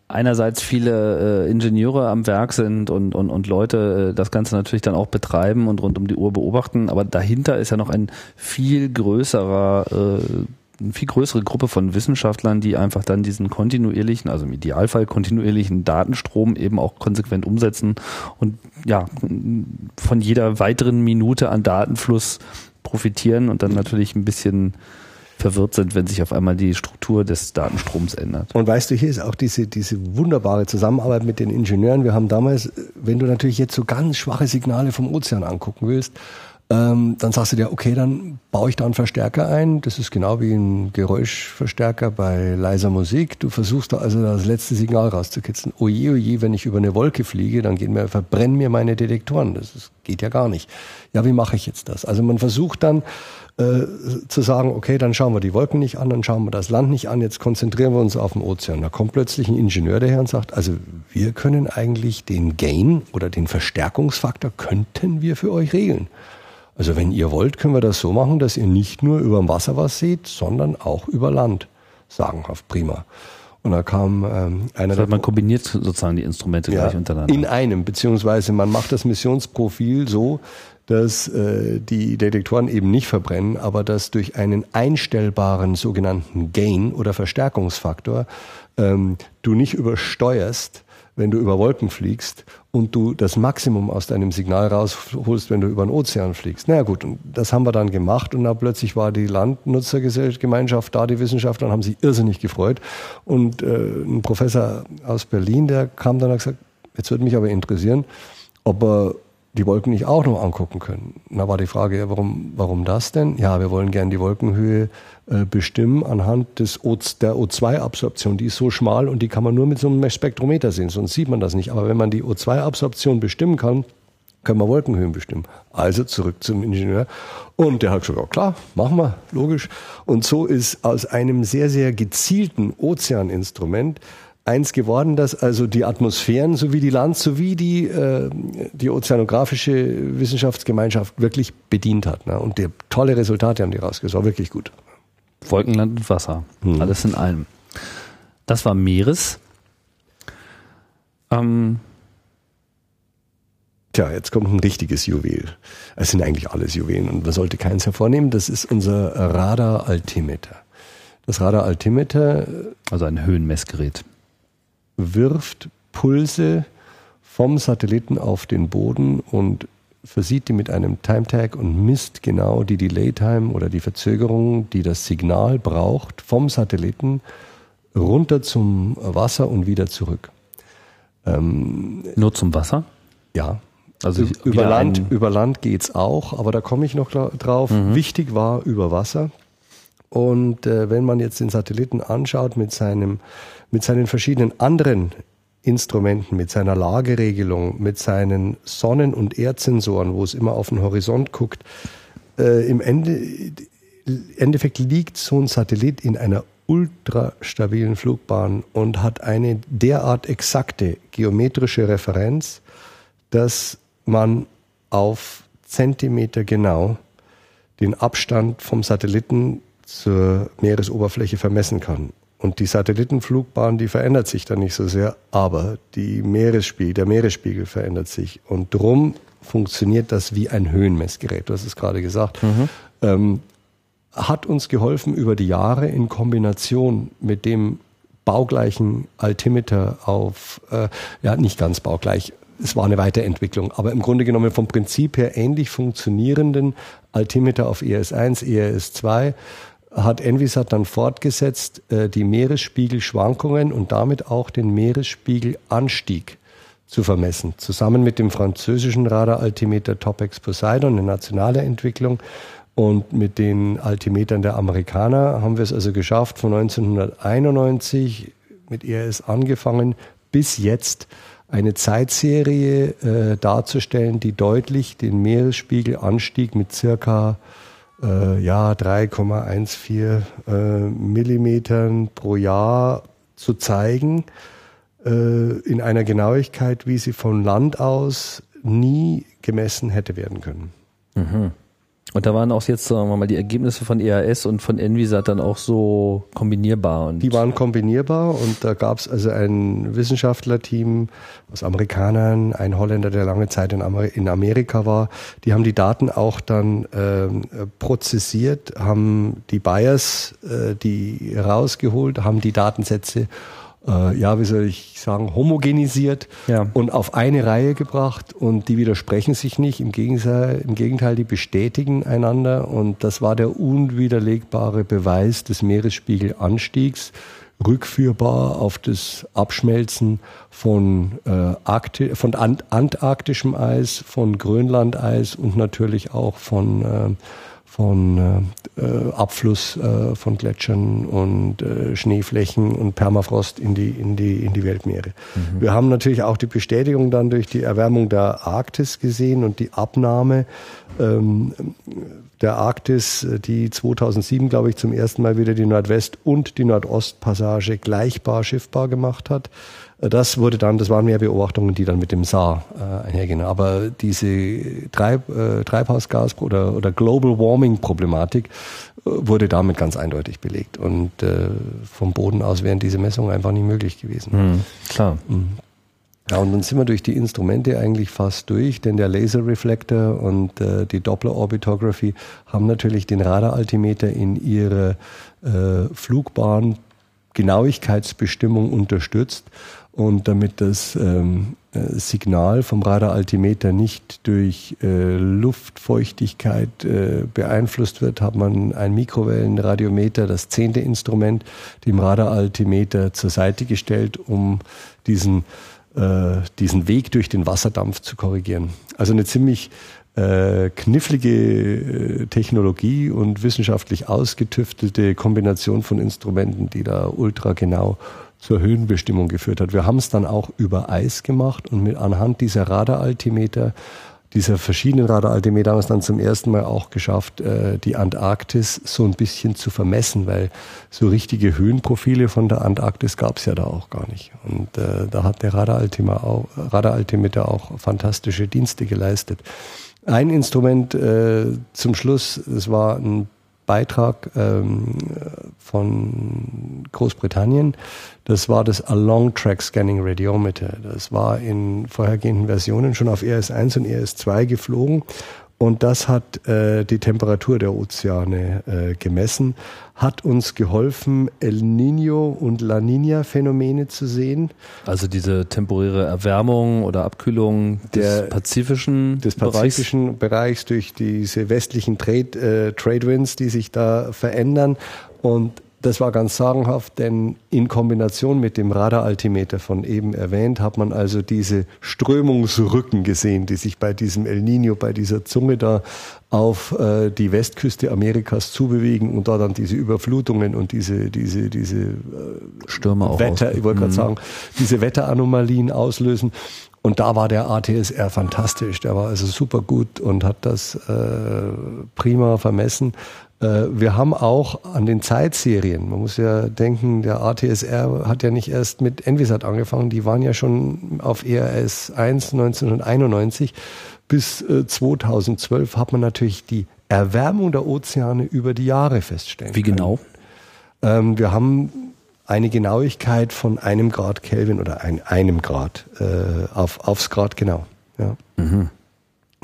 einerseits viele äh, Ingenieure am Werk sind und, und, und Leute äh, das Ganze natürlich dann auch betreiben und rund um die Uhr beobachten, aber dahinter ist ja noch ein viel größerer äh, eine viel größere Gruppe von Wissenschaftlern, die einfach dann diesen kontinuierlichen, also im Idealfall kontinuierlichen Datenstrom eben auch konsequent umsetzen und ja, von jeder weiteren Minute an Datenfluss profitieren und dann natürlich ein bisschen verwirrt sind, wenn sich auf einmal die Struktur des Datenstroms ändert. Und weißt du, hier ist auch diese, diese wunderbare Zusammenarbeit mit den Ingenieuren. Wir haben damals, wenn du natürlich jetzt so ganz schwache Signale vom Ozean angucken willst, ähm, dann sagst du dir, okay, dann baue ich da einen Verstärker ein. Das ist genau wie ein Geräuschverstärker bei leiser Musik. Du versuchst da also das letzte Signal rauszukitzeln. Oje, oje, wenn ich über eine Wolke fliege, dann gehen mir, verbrennen mir meine Detektoren. Das ist, geht ja gar nicht. Ja, wie mache ich jetzt das? Also man versucht dann äh, zu sagen, okay, dann schauen wir die Wolken nicht an, dann schauen wir das Land nicht an, jetzt konzentrieren wir uns auf den Ozean. Da kommt plötzlich ein Ingenieur daher und sagt, also wir können eigentlich den Gain oder den Verstärkungsfaktor könnten wir für euch regeln. Also wenn ihr wollt, können wir das so machen, dass ihr nicht nur über dem Wasser was seht, sondern auch über Land. Sagenhaft prima. Und da kam ähm, einer. Das heißt, man kombiniert sozusagen die Instrumente ja, gleich untereinander. In einem, beziehungsweise man macht das Missionsprofil so, dass äh, die Detektoren eben nicht verbrennen, aber dass durch einen einstellbaren sogenannten Gain oder Verstärkungsfaktor ähm, du nicht übersteuerst, wenn du über Wolken fliegst und du das Maximum aus deinem Signal rausholst, wenn du über den Ozean fliegst. Na naja, gut, und das haben wir dann gemacht und dann plötzlich war die Landnutzergemeinschaft da, die Wissenschaftler haben sich irrsinnig gefreut und äh, ein Professor aus Berlin, der kam dann und hat gesagt, jetzt würde mich aber interessieren, ob er die Wolken nicht auch noch angucken können. Da war die Frage, ja, warum, warum das denn? Ja, wir wollen gern die Wolkenhöhe äh, bestimmen anhand des o, der O2-Absorption. Die ist so schmal und die kann man nur mit so einem Spektrometer sehen, sonst sieht man das nicht. Aber wenn man die O2-Absorption bestimmen kann, können wir Wolkenhöhen bestimmen. Also zurück zum Ingenieur. Und der hat gesagt, ja klar, machen wir, logisch. Und so ist aus einem sehr, sehr gezielten Ozeaninstrument eins geworden, das also die Atmosphären sowie die Land sowie die, äh, die ozeanografische Wissenschaftsgemeinschaft wirklich bedient hat. Ne? Und die tolle Resultate haben die rausgesucht, war wirklich gut. Wolken, Land und Wasser, hm. alles in allem. Das war Meeres. Ähm, Tja, jetzt kommt ein richtiges Juwel. Es sind eigentlich alles Juwelen und man sollte keins hervornehmen. Das ist unser Radar-Altimeter. Das Radar-Altimeter. Also ein Höhenmessgerät wirft Pulse vom Satelliten auf den Boden und versieht die mit einem Time Tag und misst genau die Delay Time oder die Verzögerung, die das Signal braucht, vom Satelliten runter zum Wasser und wieder zurück. Ähm, Nur zum Wasser? Ja. Also über Land, über Land geht's auch, aber da komme ich noch drauf. Mhm. Wichtig war über Wasser. Und äh, wenn man jetzt den Satelliten anschaut mit seinem mit seinen verschiedenen anderen Instrumenten, mit seiner Lageregelung, mit seinen Sonnen- und Erdsensoren, wo es immer auf den Horizont guckt, äh, im Ende, Endeffekt liegt so ein Satellit in einer ultrastabilen Flugbahn und hat eine derart exakte geometrische Referenz, dass man auf Zentimeter genau den Abstand vom Satelliten zur Meeresoberfläche vermessen kann. Und die Satellitenflugbahn, die verändert sich dann nicht so sehr, aber die Meeresspiegel, der Meeresspiegel verändert sich. Und drum funktioniert das wie ein Höhenmessgerät. Du hast es gerade gesagt. Mhm. Ähm, hat uns geholfen über die Jahre in Kombination mit dem baugleichen Altimeter auf, äh, ja, nicht ganz baugleich, es war eine Weiterentwicklung, aber im Grunde genommen vom Prinzip her ähnlich funktionierenden Altimeter auf ES1, ES2 hat Envisat dann fortgesetzt, äh, die Meeresspiegelschwankungen und damit auch den Meeresspiegelanstieg zu vermessen. Zusammen mit dem französischen Radaraltimeter Topex Poseidon, eine nationale Entwicklung, und mit den Altimetern der Amerikaner haben wir es also geschafft, von 1991 mit ERS angefangen bis jetzt eine Zeitserie äh, darzustellen, die deutlich den Meeresspiegelanstieg mit circa äh, ja, 3,14 äh, Millimetern pro Jahr zu zeigen, äh, in einer Genauigkeit, wie sie von Land aus nie gemessen hätte werden können. Mhm. Und da waren auch jetzt, sagen wir mal, die Ergebnisse von EAS und von Envisat dann auch so kombinierbar. Die waren kombinierbar und da gab es also ein Wissenschaftlerteam aus Amerikanern, ein Holländer, der lange Zeit in, Amer in Amerika war. Die haben die Daten auch dann äh, prozessiert, haben die Bias, äh, die rausgeholt, haben die Datensätze äh, ja, wie soll ich sagen, homogenisiert ja. und auf eine Reihe gebracht und die widersprechen sich nicht. Im Gegenteil, Im Gegenteil, die bestätigen einander und das war der unwiderlegbare Beweis des Meeresspiegelanstiegs rückführbar auf das Abschmelzen von, äh, Arkti von Ant antarktischem Eis, von Grönlandeis und natürlich auch von äh, von äh, Abfluss äh, von Gletschern und äh, Schneeflächen und Permafrost in die, in die, in die Weltmeere. Mhm. Wir haben natürlich auch die Bestätigung dann durch die Erwärmung der Arktis gesehen und die Abnahme ähm, der Arktis, die 2007, glaube ich, zum ersten Mal wieder die Nordwest- und die Nordostpassage gleichbar schiffbar gemacht hat. Das wurde dann, das waren mehr Beobachtungen, die dann mit dem SAR äh, einhergehen. Aber diese Treib, äh, Treibhausgas- oder, oder Global Warming-Problematik äh, wurde damit ganz eindeutig belegt. Und äh, vom Boden aus wären diese Messungen einfach nicht möglich gewesen. Mhm, klar. Mhm. Ja, und dann sind wir durch die Instrumente eigentlich fast durch, denn der Laserreflektor und äh, die Doppler-Orbitography haben natürlich den Radaraltimeter in ihre äh, Flugbahn Genauigkeitsbestimmung unterstützt und damit das ähm, äh, Signal vom Radaraltimeter nicht durch äh, Luftfeuchtigkeit äh, beeinflusst wird, hat man ein Mikrowellenradiometer, das zehnte Instrument, dem Radaraltimeter zur Seite gestellt, um diesen, äh, diesen Weg durch den Wasserdampf zu korrigieren. Also eine ziemlich äh, knifflige äh, Technologie und wissenschaftlich ausgetüftelte Kombination von Instrumenten, die da ultra genau zur Höhenbestimmung geführt hat. Wir haben es dann auch über Eis gemacht und mit anhand dieser Radaraltimeter, dieser verschiedenen Radaraltimeter haben wir es dann zum ersten Mal auch geschafft, äh, die Antarktis so ein bisschen zu vermessen, weil so richtige Höhenprofile von der Antarktis gab es ja da auch gar nicht. Und äh, da hat der Radaraltimeter auch, Radaraltimeter auch fantastische Dienste geleistet. Ein Instrument äh, zum Schluss, es war ein Beitrag ähm, von Großbritannien. Das war das Along Track Scanning Radiometer. Das war in vorhergehenden Versionen schon auf ES1 und ES2 geflogen und das hat äh, die Temperatur der Ozeane äh, gemessen, hat uns geholfen, El Nino und La Nina Phänomene zu sehen. Also diese temporäre Erwärmung oder Abkühlung des der, pazifischen des pazifischen Bereichs. Bereichs durch diese westlichen Trade, äh, Trade Winds, die sich da verändern und das war ganz sagenhaft, denn in Kombination mit dem Radaraltimeter von eben erwähnt, hat man also diese Strömungsrücken gesehen, die sich bei diesem El Nino, bei dieser Zunge da auf äh, die Westküste Amerikas zubewegen und da dann diese Überflutungen und diese diese diese äh, Stürme auch Wetter, ich wollte gerade mhm. sagen, diese Wetteranomalien auslösen. Und da war der ATSR fantastisch. Der war also super gut und hat das äh, prima vermessen. Äh, wir haben auch an den Zeitserien, man muss ja denken, der ATSR hat ja nicht erst mit Envisat angefangen, die waren ja schon auf ERS 1 1991 bis 2012 äh, hat man natürlich die Erwärmung der Ozeane über die Jahre feststellen Wie genau? Ähm, wir haben eine Genauigkeit von einem Grad Kelvin oder ein, einem Grad äh, auf, aufs Grad genau. Ja. Mhm.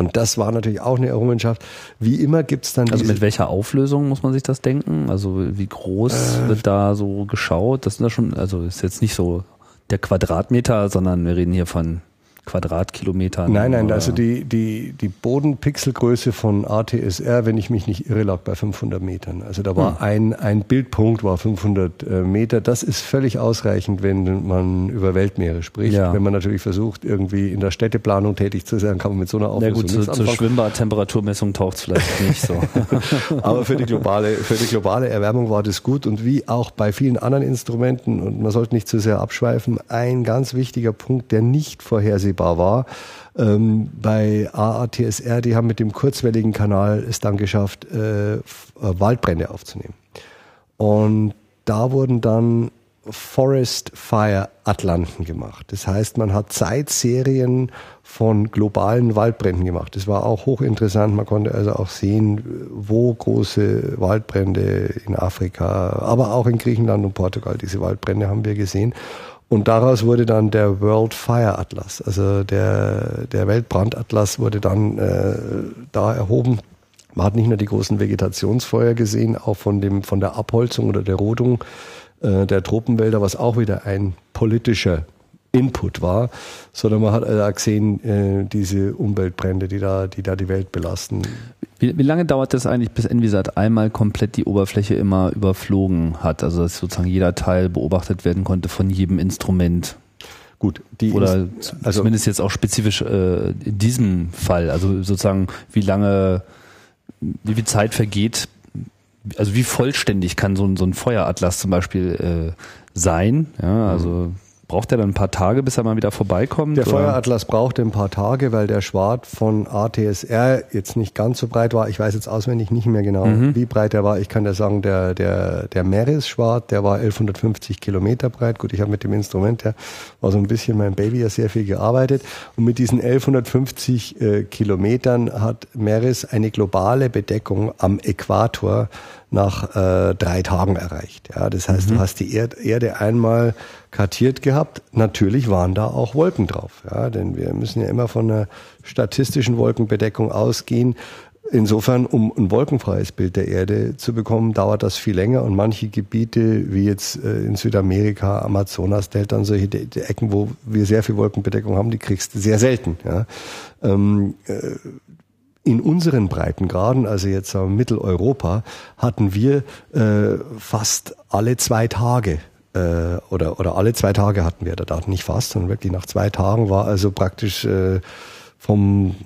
Und das war natürlich auch eine Errungenschaft. Wie immer gibt's dann. Also mit welcher Auflösung muss man sich das denken? Also wie groß äh, wird da so geschaut? Das sind ja schon, also ist jetzt nicht so der Quadratmeter, sondern wir reden hier von Quadratkilometern? Nein, nein, oder? also die, die, die Bodenpixelgröße von ATSR, wenn ich mich nicht irre, lag bei 500 Metern. Also da war hm. ein, ein Bildpunkt, war 500 äh, Meter. Das ist völlig ausreichend, wenn man über Weltmeere spricht. Ja. Wenn man natürlich versucht, irgendwie in der Städteplanung tätig zu sein, kann man mit so einer Auflösung Ja gut, zu, zur Schwimmbadtemperaturmessung taucht es vielleicht nicht so. Aber für die, globale, für die globale Erwärmung war das gut und wie auch bei vielen anderen Instrumenten, und man sollte nicht zu sehr abschweifen, ein ganz wichtiger Punkt, der nicht vorhersehbar absehbar war. Ähm, bei AATSR, die haben mit dem kurzwelligen Kanal es dann geschafft, äh, Waldbrände aufzunehmen. Und da wurden dann Forest Fire Atlanten gemacht. Das heißt, man hat Zeitserien von globalen Waldbränden gemacht. Das war auch hochinteressant. Man konnte also auch sehen, wo große Waldbrände in Afrika, aber auch in Griechenland und Portugal, diese Waldbrände haben wir gesehen. Und daraus wurde dann der World Fire Atlas, also der, der Weltbrandatlas wurde dann äh, da erhoben. Man hat nicht nur die großen Vegetationsfeuer gesehen, auch von, dem, von der Abholzung oder der Rodung äh, der Tropenwälder, was auch wieder ein politischer Input war, sondern man hat also gesehen, äh, diese Umweltbrände, die da, die da die Welt belasten. Wie, wie lange dauert das eigentlich, bis Envisat einmal komplett die Oberfläche immer überflogen hat? Also dass sozusagen jeder Teil beobachtet werden konnte von jedem Instrument? Gut, die oder also zumindest jetzt auch spezifisch äh, in diesem Fall, also sozusagen wie lange, wie viel Zeit vergeht, also wie vollständig kann so ein, so ein Feueratlas zum Beispiel äh, sein? Ja, also mhm. Braucht er dann ein paar Tage, bis er mal wieder vorbeikommt? Der oder? Feueratlas brauchte ein paar Tage, weil der Schwart von ATSR jetzt nicht ganz so breit war. Ich weiß jetzt auswendig nicht mehr genau, mhm. wie breit er war. Ich kann dir sagen, der, der, der Meris-Schwart, der war 1150 Kilometer breit. Gut, ich habe mit dem Instrument, der war so ein bisschen mein Baby, ja sehr viel gearbeitet. Und mit diesen 1150 äh, Kilometern hat Meris eine globale Bedeckung am Äquator nach äh, drei Tagen erreicht. Ja, das heißt, mhm. du hast die Erd Erde einmal kartiert gehabt. Natürlich waren da auch Wolken drauf, ja, denn wir müssen ja immer von einer statistischen Wolkenbedeckung ausgehen. Insofern, um ein wolkenfreies Bild der Erde zu bekommen, dauert das viel länger und manche Gebiete, wie jetzt äh, in Südamerika, Amazonas-Delta und solche Ecken, wo wir sehr viel Wolkenbedeckung haben, die kriegst du sehr selten. Ja. Ähm, äh, in unseren Breitengraden, also jetzt äh, Mitteleuropa, hatten wir äh, fast alle zwei Tage äh, oder oder alle zwei Tage hatten wir der Daten nicht fast, sondern wirklich nach zwei Tagen war also praktisch äh, vom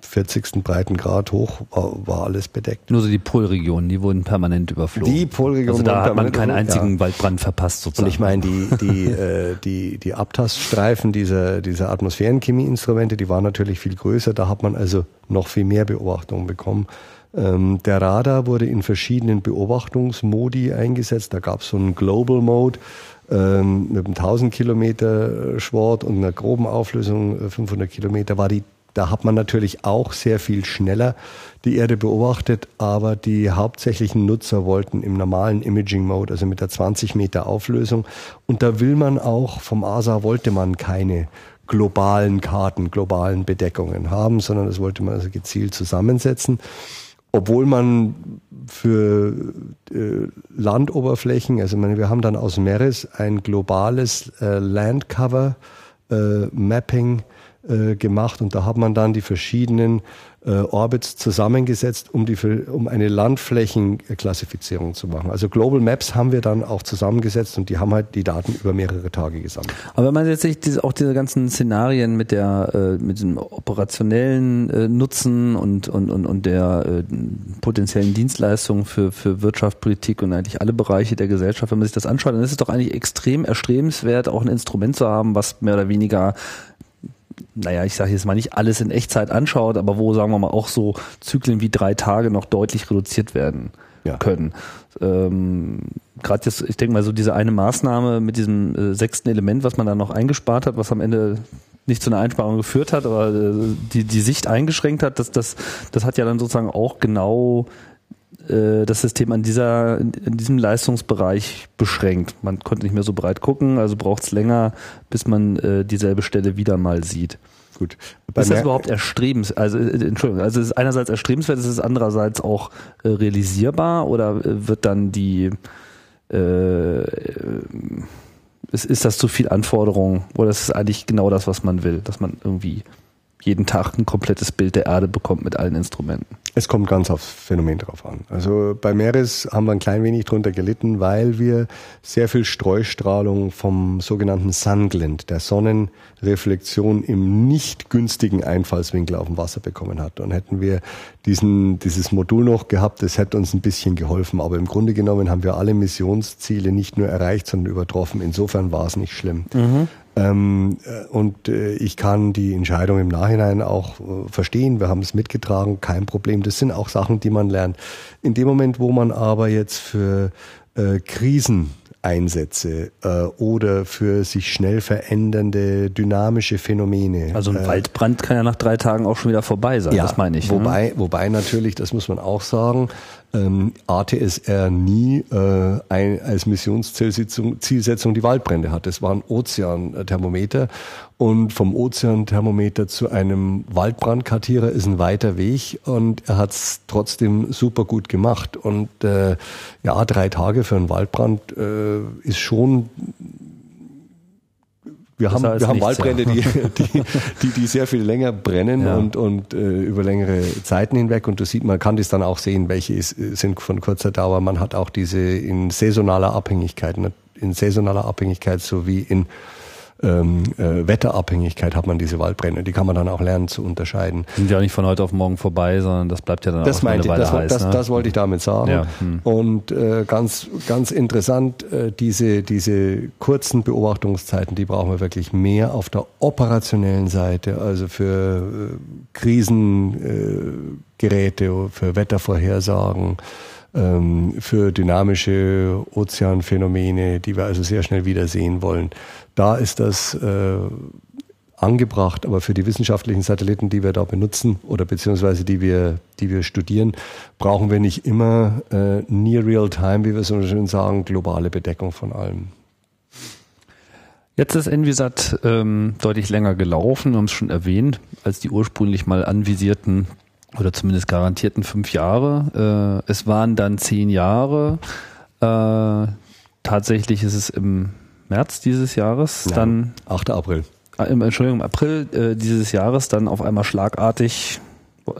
40. Hm, Breitengrad hoch war, war, alles bedeckt. Nur so die Polregionen, die wurden permanent überflogen. Die Polregionen. Also da hat man keinen einzigen ja. Waldbrand verpasst sozusagen. Und ich meine, die, die, äh, die, die Abtaststreifen dieser, dieser Atmosphärenchemieinstrumente, die waren natürlich viel größer. Da hat man also noch viel mehr Beobachtungen bekommen. Ähm, der Radar wurde in verschiedenen Beobachtungsmodi eingesetzt. Da gab es so einen Global Mode ähm, mit einem 1000 Kilometer Schwert und einer groben Auflösung 500 äh, Kilometer war die da hat man natürlich auch sehr viel schneller die Erde beobachtet, aber die hauptsächlichen Nutzer wollten im normalen Imaging Mode, also mit der 20 Meter Auflösung. Und da will man auch, vom ASA wollte man keine globalen Karten, globalen Bedeckungen haben, sondern das wollte man also gezielt zusammensetzen obwohl man für äh, Landoberflächen, also meine, wir haben dann aus Meeres ein globales äh, Landcover äh, Mapping äh, gemacht und da hat man dann die verschiedenen äh, Orbits zusammengesetzt, um, die, um eine Landflächenklassifizierung zu machen. Also Global Maps haben wir dann auch zusammengesetzt und die haben halt die Daten über mehrere Tage gesammelt. Aber wenn man jetzt sich diese, auch diese ganzen Szenarien mit der äh, mit dem operationellen äh, Nutzen und und und, und der äh, potenziellen Dienstleistung für für Wirtschaft, Politik und eigentlich alle Bereiche der Gesellschaft, wenn man sich das anschaut, dann ist es doch eigentlich extrem erstrebenswert, auch ein Instrument zu haben, was mehr oder weniger naja, ich sage jetzt mal nicht alles in Echtzeit anschaut, aber wo, sagen wir mal, auch so Zyklen wie drei Tage noch deutlich reduziert werden ja. können. Ähm, Gerade jetzt, ich denke mal, so diese eine Maßnahme mit diesem äh, sechsten Element, was man da noch eingespart hat, was am Ende nicht zu einer Einsparung geführt hat, aber äh, die, die Sicht eingeschränkt hat, das, das, das hat ja dann sozusagen auch genau äh, das System an dieser, in diesem Leistungsbereich beschränkt. Man konnte nicht mehr so breit gucken, also braucht es länger, bis man äh, dieselbe Stelle wieder mal sieht. Gut. Bei ist das überhaupt erstrebenswert? Also, äh, Entschuldigung, also es ist einerseits erstrebenswert, ist es andererseits auch äh, realisierbar oder äh, wird dann die äh, ist, ist das zu viel Anforderung oder ist es eigentlich genau das, was man will, dass man irgendwie jeden Tag ein komplettes Bild der Erde bekommt mit allen Instrumenten? Es kommt ganz aufs Phänomen drauf an. Also bei Meeres haben wir ein klein wenig drunter gelitten, weil wir sehr viel Streustrahlung vom sogenannten Sunglint, der Sonnenreflexion im nicht günstigen Einfallswinkel auf dem Wasser bekommen hat. Und hätten wir diesen, dieses Modul noch gehabt, das hätte uns ein bisschen geholfen. Aber im Grunde genommen haben wir alle Missionsziele nicht nur erreicht, sondern übertroffen. Insofern war es nicht schlimm. Mhm. Ähm, äh, und äh, ich kann die Entscheidung im Nachhinein auch äh, verstehen. Wir haben es mitgetragen, kein Problem. Das sind auch Sachen, die man lernt. In dem Moment, wo man aber jetzt für äh, Krisen Einsätze äh, oder für sich schnell verändernde dynamische Phänomene. Also ein äh, Waldbrand kann ja nach drei Tagen auch schon wieder vorbei sein, ja, das meine ich. Ne? Wobei, ne? wobei natürlich, das muss man auch sagen, ähm, ATSR nie äh, ein, als Missionszielsetzung Zielsetzung die Waldbrände hat. Es war ein Ozeanthermometer und vom Ozeanthermometer zu einem Waldbrandkartierer ist ein weiter Weg und er hat es trotzdem super gut gemacht. Und äh, ja, drei Tage für einen Waldbrand äh, ist schon wir haben, wir haben Waldbrände, ja. die, die, die, die sehr viel länger brennen ja. und, und äh, über längere Zeiten hinweg. Und du sieht, man kann das dann auch sehen, welche ist, sind von kurzer Dauer. Man hat auch diese in saisonaler Abhängigkeit, in saisonaler Abhängigkeit sowie in ähm, äh, Wetterabhängigkeit hat man diese Waldbrände. Die kann man dann auch lernen zu unterscheiden. Sind ja nicht von heute auf morgen vorbei, sondern das bleibt ja dann das auch meinte, eine Weile das, heiß. Das, ne? das wollte ich damit sagen. Ja. Hm. Und äh, ganz, ganz interessant, äh, diese, diese kurzen Beobachtungszeiten, die brauchen wir wirklich mehr auf der operationellen Seite, also für äh, Krisengeräte, äh, für Wettervorhersagen ähm, für dynamische Ozeanphänomene, die wir also sehr schnell wiedersehen wollen. Da ist das äh, angebracht, aber für die wissenschaftlichen Satelliten, die wir da benutzen oder beziehungsweise die wir, die wir studieren, brauchen wir nicht immer äh, near real time, wie wir so schön sagen, globale Bedeckung von allem. Jetzt ist Envisat ähm, deutlich länger gelaufen, wir haben es schon erwähnt, als die ursprünglich mal anvisierten oder zumindest garantierten fünf Jahre. Äh, es waren dann zehn Jahre. Äh, tatsächlich ist es im März dieses Jahres ja, dann 8. April. Äh, Entschuldigung, im April äh, dieses Jahres dann auf einmal schlagartig.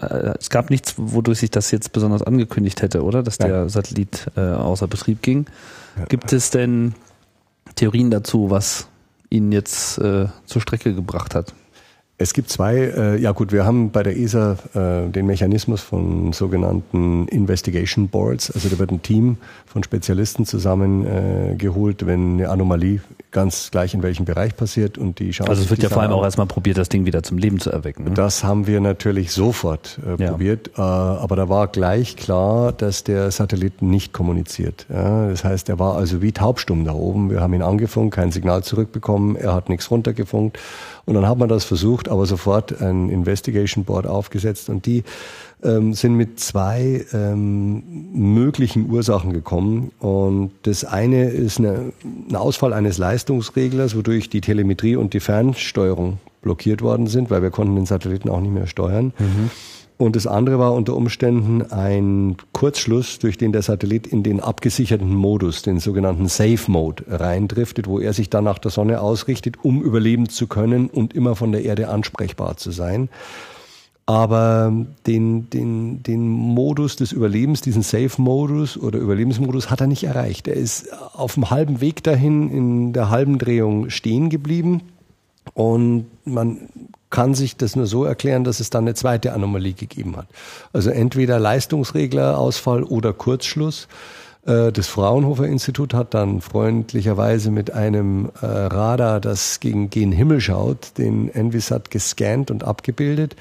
Äh, es gab nichts, wodurch sich das jetzt besonders angekündigt hätte, oder? Dass der ja. Satellit äh, außer Betrieb ging. Ja. Gibt es denn Theorien dazu, was ihn jetzt äh, zur Strecke gebracht hat? Es gibt zwei, äh, ja gut, wir haben bei der ESA äh, den Mechanismus von sogenannten Investigation Boards. Also da wird ein Team von Spezialisten zusammengeholt, äh, wenn eine Anomalie ganz gleich in welchem Bereich passiert und die schauen Also es wird ja vor allem auch erstmal probiert, das Ding wieder zum Leben zu erwecken. Ne? Das haben wir natürlich sofort äh, ja. probiert, äh, aber da war gleich klar, dass der Satellit nicht kommuniziert. Ja, das heißt, er war also wie taubstumm da oben. Wir haben ihn angefunkt, kein Signal zurückbekommen, er hat nichts runtergefunkt und dann hat man das versucht, aber sofort ein Investigation Board aufgesetzt und die ähm, sind mit zwei ähm, möglichen Ursachen gekommen. Und das eine ist eine, ein Ausfall eines Leistungsreglers, wodurch die Telemetrie und die Fernsteuerung blockiert worden sind, weil wir konnten den Satelliten auch nicht mehr steuern. Mhm. Und das andere war unter Umständen ein Kurzschluss, durch den der Satellit in den abgesicherten Modus, den sogenannten Safe Mode, reindriftet, wo er sich dann nach der Sonne ausrichtet, um überleben zu können und immer von der Erde ansprechbar zu sein. Aber den, den, den Modus des Überlebens, diesen Safe-Modus oder Überlebensmodus hat er nicht erreicht. Er ist auf dem halben Weg dahin in der halben Drehung stehen geblieben. Und man kann sich das nur so erklären, dass es dann eine zweite Anomalie gegeben hat. Also entweder Leistungsreglerausfall oder Kurzschluss. Äh, das Fraunhofer Institut hat dann freundlicherweise mit einem äh, Radar, das gegen gen Himmel schaut, den Envisat gescannt und abgebildet.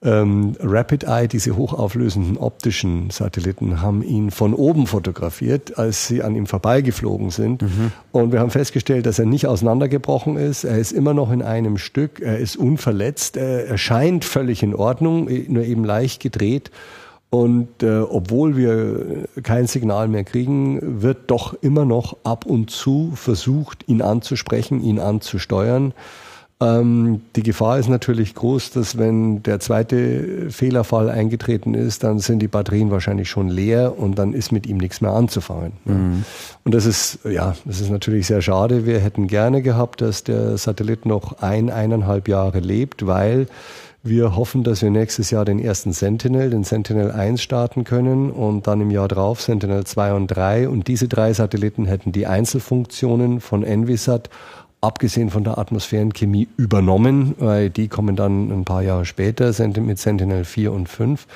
Ähm, Rapid Eye, diese hochauflösenden optischen Satelliten, haben ihn von oben fotografiert, als sie an ihm vorbeigeflogen sind. Mhm. Und wir haben festgestellt, dass er nicht auseinandergebrochen ist. Er ist immer noch in einem Stück. Er ist unverletzt. Er, er scheint völlig in Ordnung, nur eben leicht gedreht. Und äh, obwohl wir kein Signal mehr kriegen, wird doch immer noch ab und zu versucht, ihn anzusprechen, ihn anzusteuern. Ähm, die Gefahr ist natürlich groß, dass wenn der zweite Fehlerfall eingetreten ist, dann sind die Batterien wahrscheinlich schon leer und dann ist mit ihm nichts mehr anzufangen. Mhm. Und das ist, ja, das ist natürlich sehr schade. Wir hätten gerne gehabt, dass der Satellit noch ein, eineinhalb Jahre lebt, weil wir hoffen, dass wir nächstes Jahr den ersten Sentinel, den Sentinel 1 starten können und dann im Jahr drauf Sentinel 2 und 3. Und diese drei Satelliten hätten die Einzelfunktionen von Envisat abgesehen von der Atmosphärenchemie übernommen, weil die kommen dann ein paar Jahre später, mit Sentinel 4 und 5.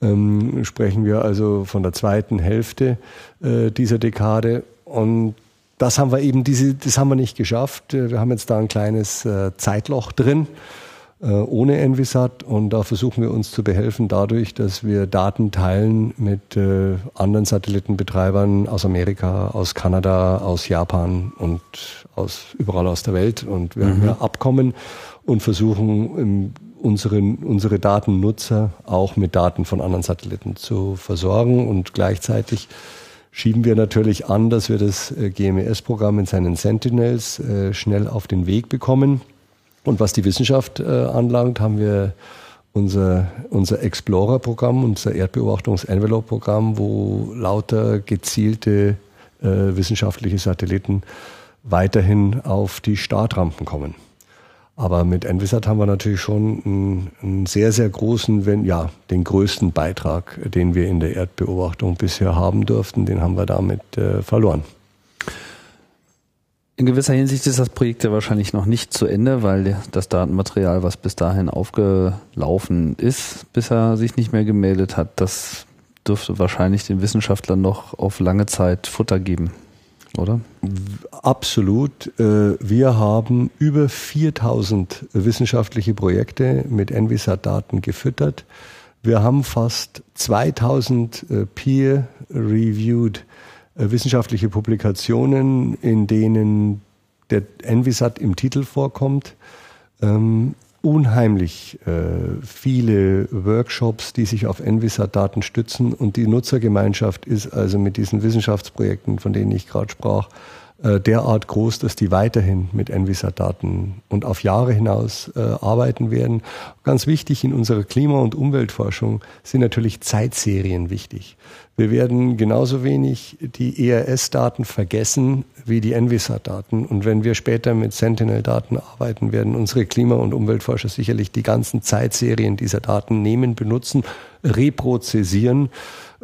Ähm, sprechen wir also von der zweiten Hälfte äh, dieser Dekade. Und das haben wir eben, diese, das haben wir nicht geschafft. Wir haben jetzt da ein kleines äh, Zeitloch drin. Äh, ohne Envisat und da versuchen wir uns zu behelfen dadurch, dass wir Daten teilen mit äh, anderen Satellitenbetreibern aus Amerika, aus Kanada, aus Japan und aus überall aus der Welt und wir mhm. haben ja Abkommen und versuchen unsere, unsere Datennutzer auch mit Daten von anderen Satelliten zu versorgen und gleichzeitig schieben wir natürlich an, dass wir das äh, GMES-Programm in seinen Sentinels schnell auf den Weg bekommen. Und was die Wissenschaft äh, anlangt, haben wir unser, unser Explorer-Programm, unser Erdbeobachtungs-Envelope-Programm, wo lauter gezielte äh, wissenschaftliche Satelliten weiterhin auf die Startrampen kommen. Aber mit Envisat haben wir natürlich schon einen, einen, sehr, sehr großen, wenn ja, den größten Beitrag, den wir in der Erdbeobachtung bisher haben durften, den haben wir damit äh, verloren. In gewisser Hinsicht ist das Projekt ja wahrscheinlich noch nicht zu Ende, weil das Datenmaterial, was bis dahin aufgelaufen ist, bis er sich nicht mehr gemeldet hat, das dürfte wahrscheinlich den Wissenschaftlern noch auf lange Zeit Futter geben oder? Absolut. Äh, wir haben über 4000 wissenschaftliche Projekte mit Envisat-Daten gefüttert. Wir haben fast 2000 äh, peer-reviewed äh, wissenschaftliche Publikationen, in denen der Envisat im Titel vorkommt. Ähm, unheimlich äh, viele Workshops, die sich auf Envisat-Daten stützen und die Nutzergemeinschaft ist also mit diesen Wissenschaftsprojekten, von denen ich gerade sprach, äh, derart groß, dass die weiterhin mit Envisat-Daten und auf Jahre hinaus äh, arbeiten werden. Ganz wichtig in unserer Klima- und Umweltforschung sind natürlich Zeitserien wichtig. Wir werden genauso wenig die ERS-Daten vergessen wie die Envisat-Daten. Und wenn wir später mit Sentinel-Daten arbeiten, werden unsere Klima- und Umweltforscher sicherlich die ganzen Zeitserien dieser Daten nehmen, benutzen, reprozessieren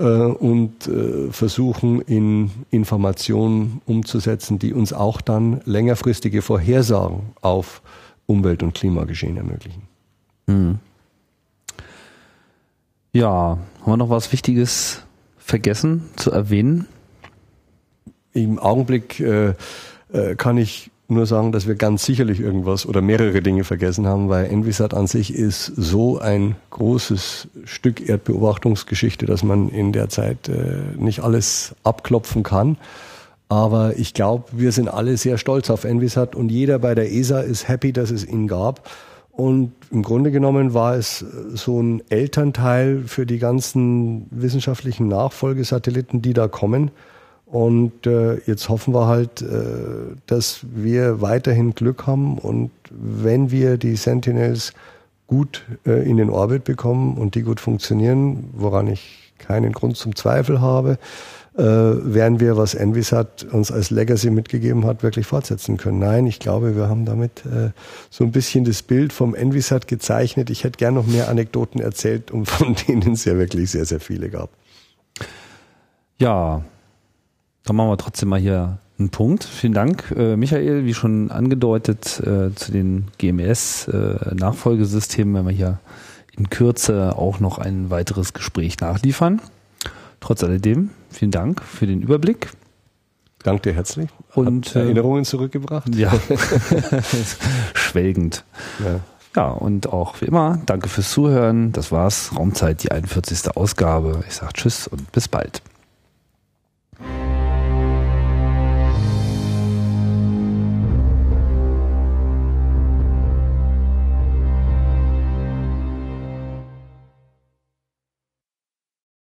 und äh, versuchen in Informationen umzusetzen, die uns auch dann längerfristige Vorhersagen auf Umwelt- und Klimageschehen ermöglichen. Hm. Ja, haben wir noch was Wichtiges vergessen zu erwähnen? Im Augenblick äh, äh, kann ich nur sagen, dass wir ganz sicherlich irgendwas oder mehrere Dinge vergessen haben, weil Envisat an sich ist so ein großes Stück Erdbeobachtungsgeschichte, dass man in der Zeit äh, nicht alles abklopfen kann. Aber ich glaube, wir sind alle sehr stolz auf Envisat und jeder bei der ESA ist happy, dass es ihn gab. Und im Grunde genommen war es äh, so ein Elternteil für die ganzen wissenschaftlichen Nachfolgesatelliten, die da kommen. Und äh, jetzt hoffen wir halt, äh, dass wir weiterhin Glück haben und wenn wir die Sentinels gut äh, in den Orbit bekommen und die gut funktionieren, woran ich keinen Grund zum Zweifel habe, äh, werden wir, was Envisat uns als Legacy mitgegeben hat, wirklich fortsetzen können. Nein, ich glaube, wir haben damit äh, so ein bisschen das Bild vom Envisat gezeichnet. Ich hätte gern noch mehr Anekdoten erzählt, um von denen es ja wirklich sehr, sehr viele gab. Ja, dann machen wir trotzdem mal hier einen Punkt. Vielen Dank, äh, Michael. Wie schon angedeutet, äh, zu den GMS-Nachfolgesystemen äh, werden wir hier in Kürze auch noch ein weiteres Gespräch nachliefern. Trotz alledem, vielen Dank für den Überblick. Danke dir herzlich. Und Hat Erinnerungen zurückgebracht. Ja, schwelgend. Ja. ja, und auch wie immer, danke fürs Zuhören. Das war's. Raumzeit, die 41. Ausgabe. Ich sage Tschüss und bis bald.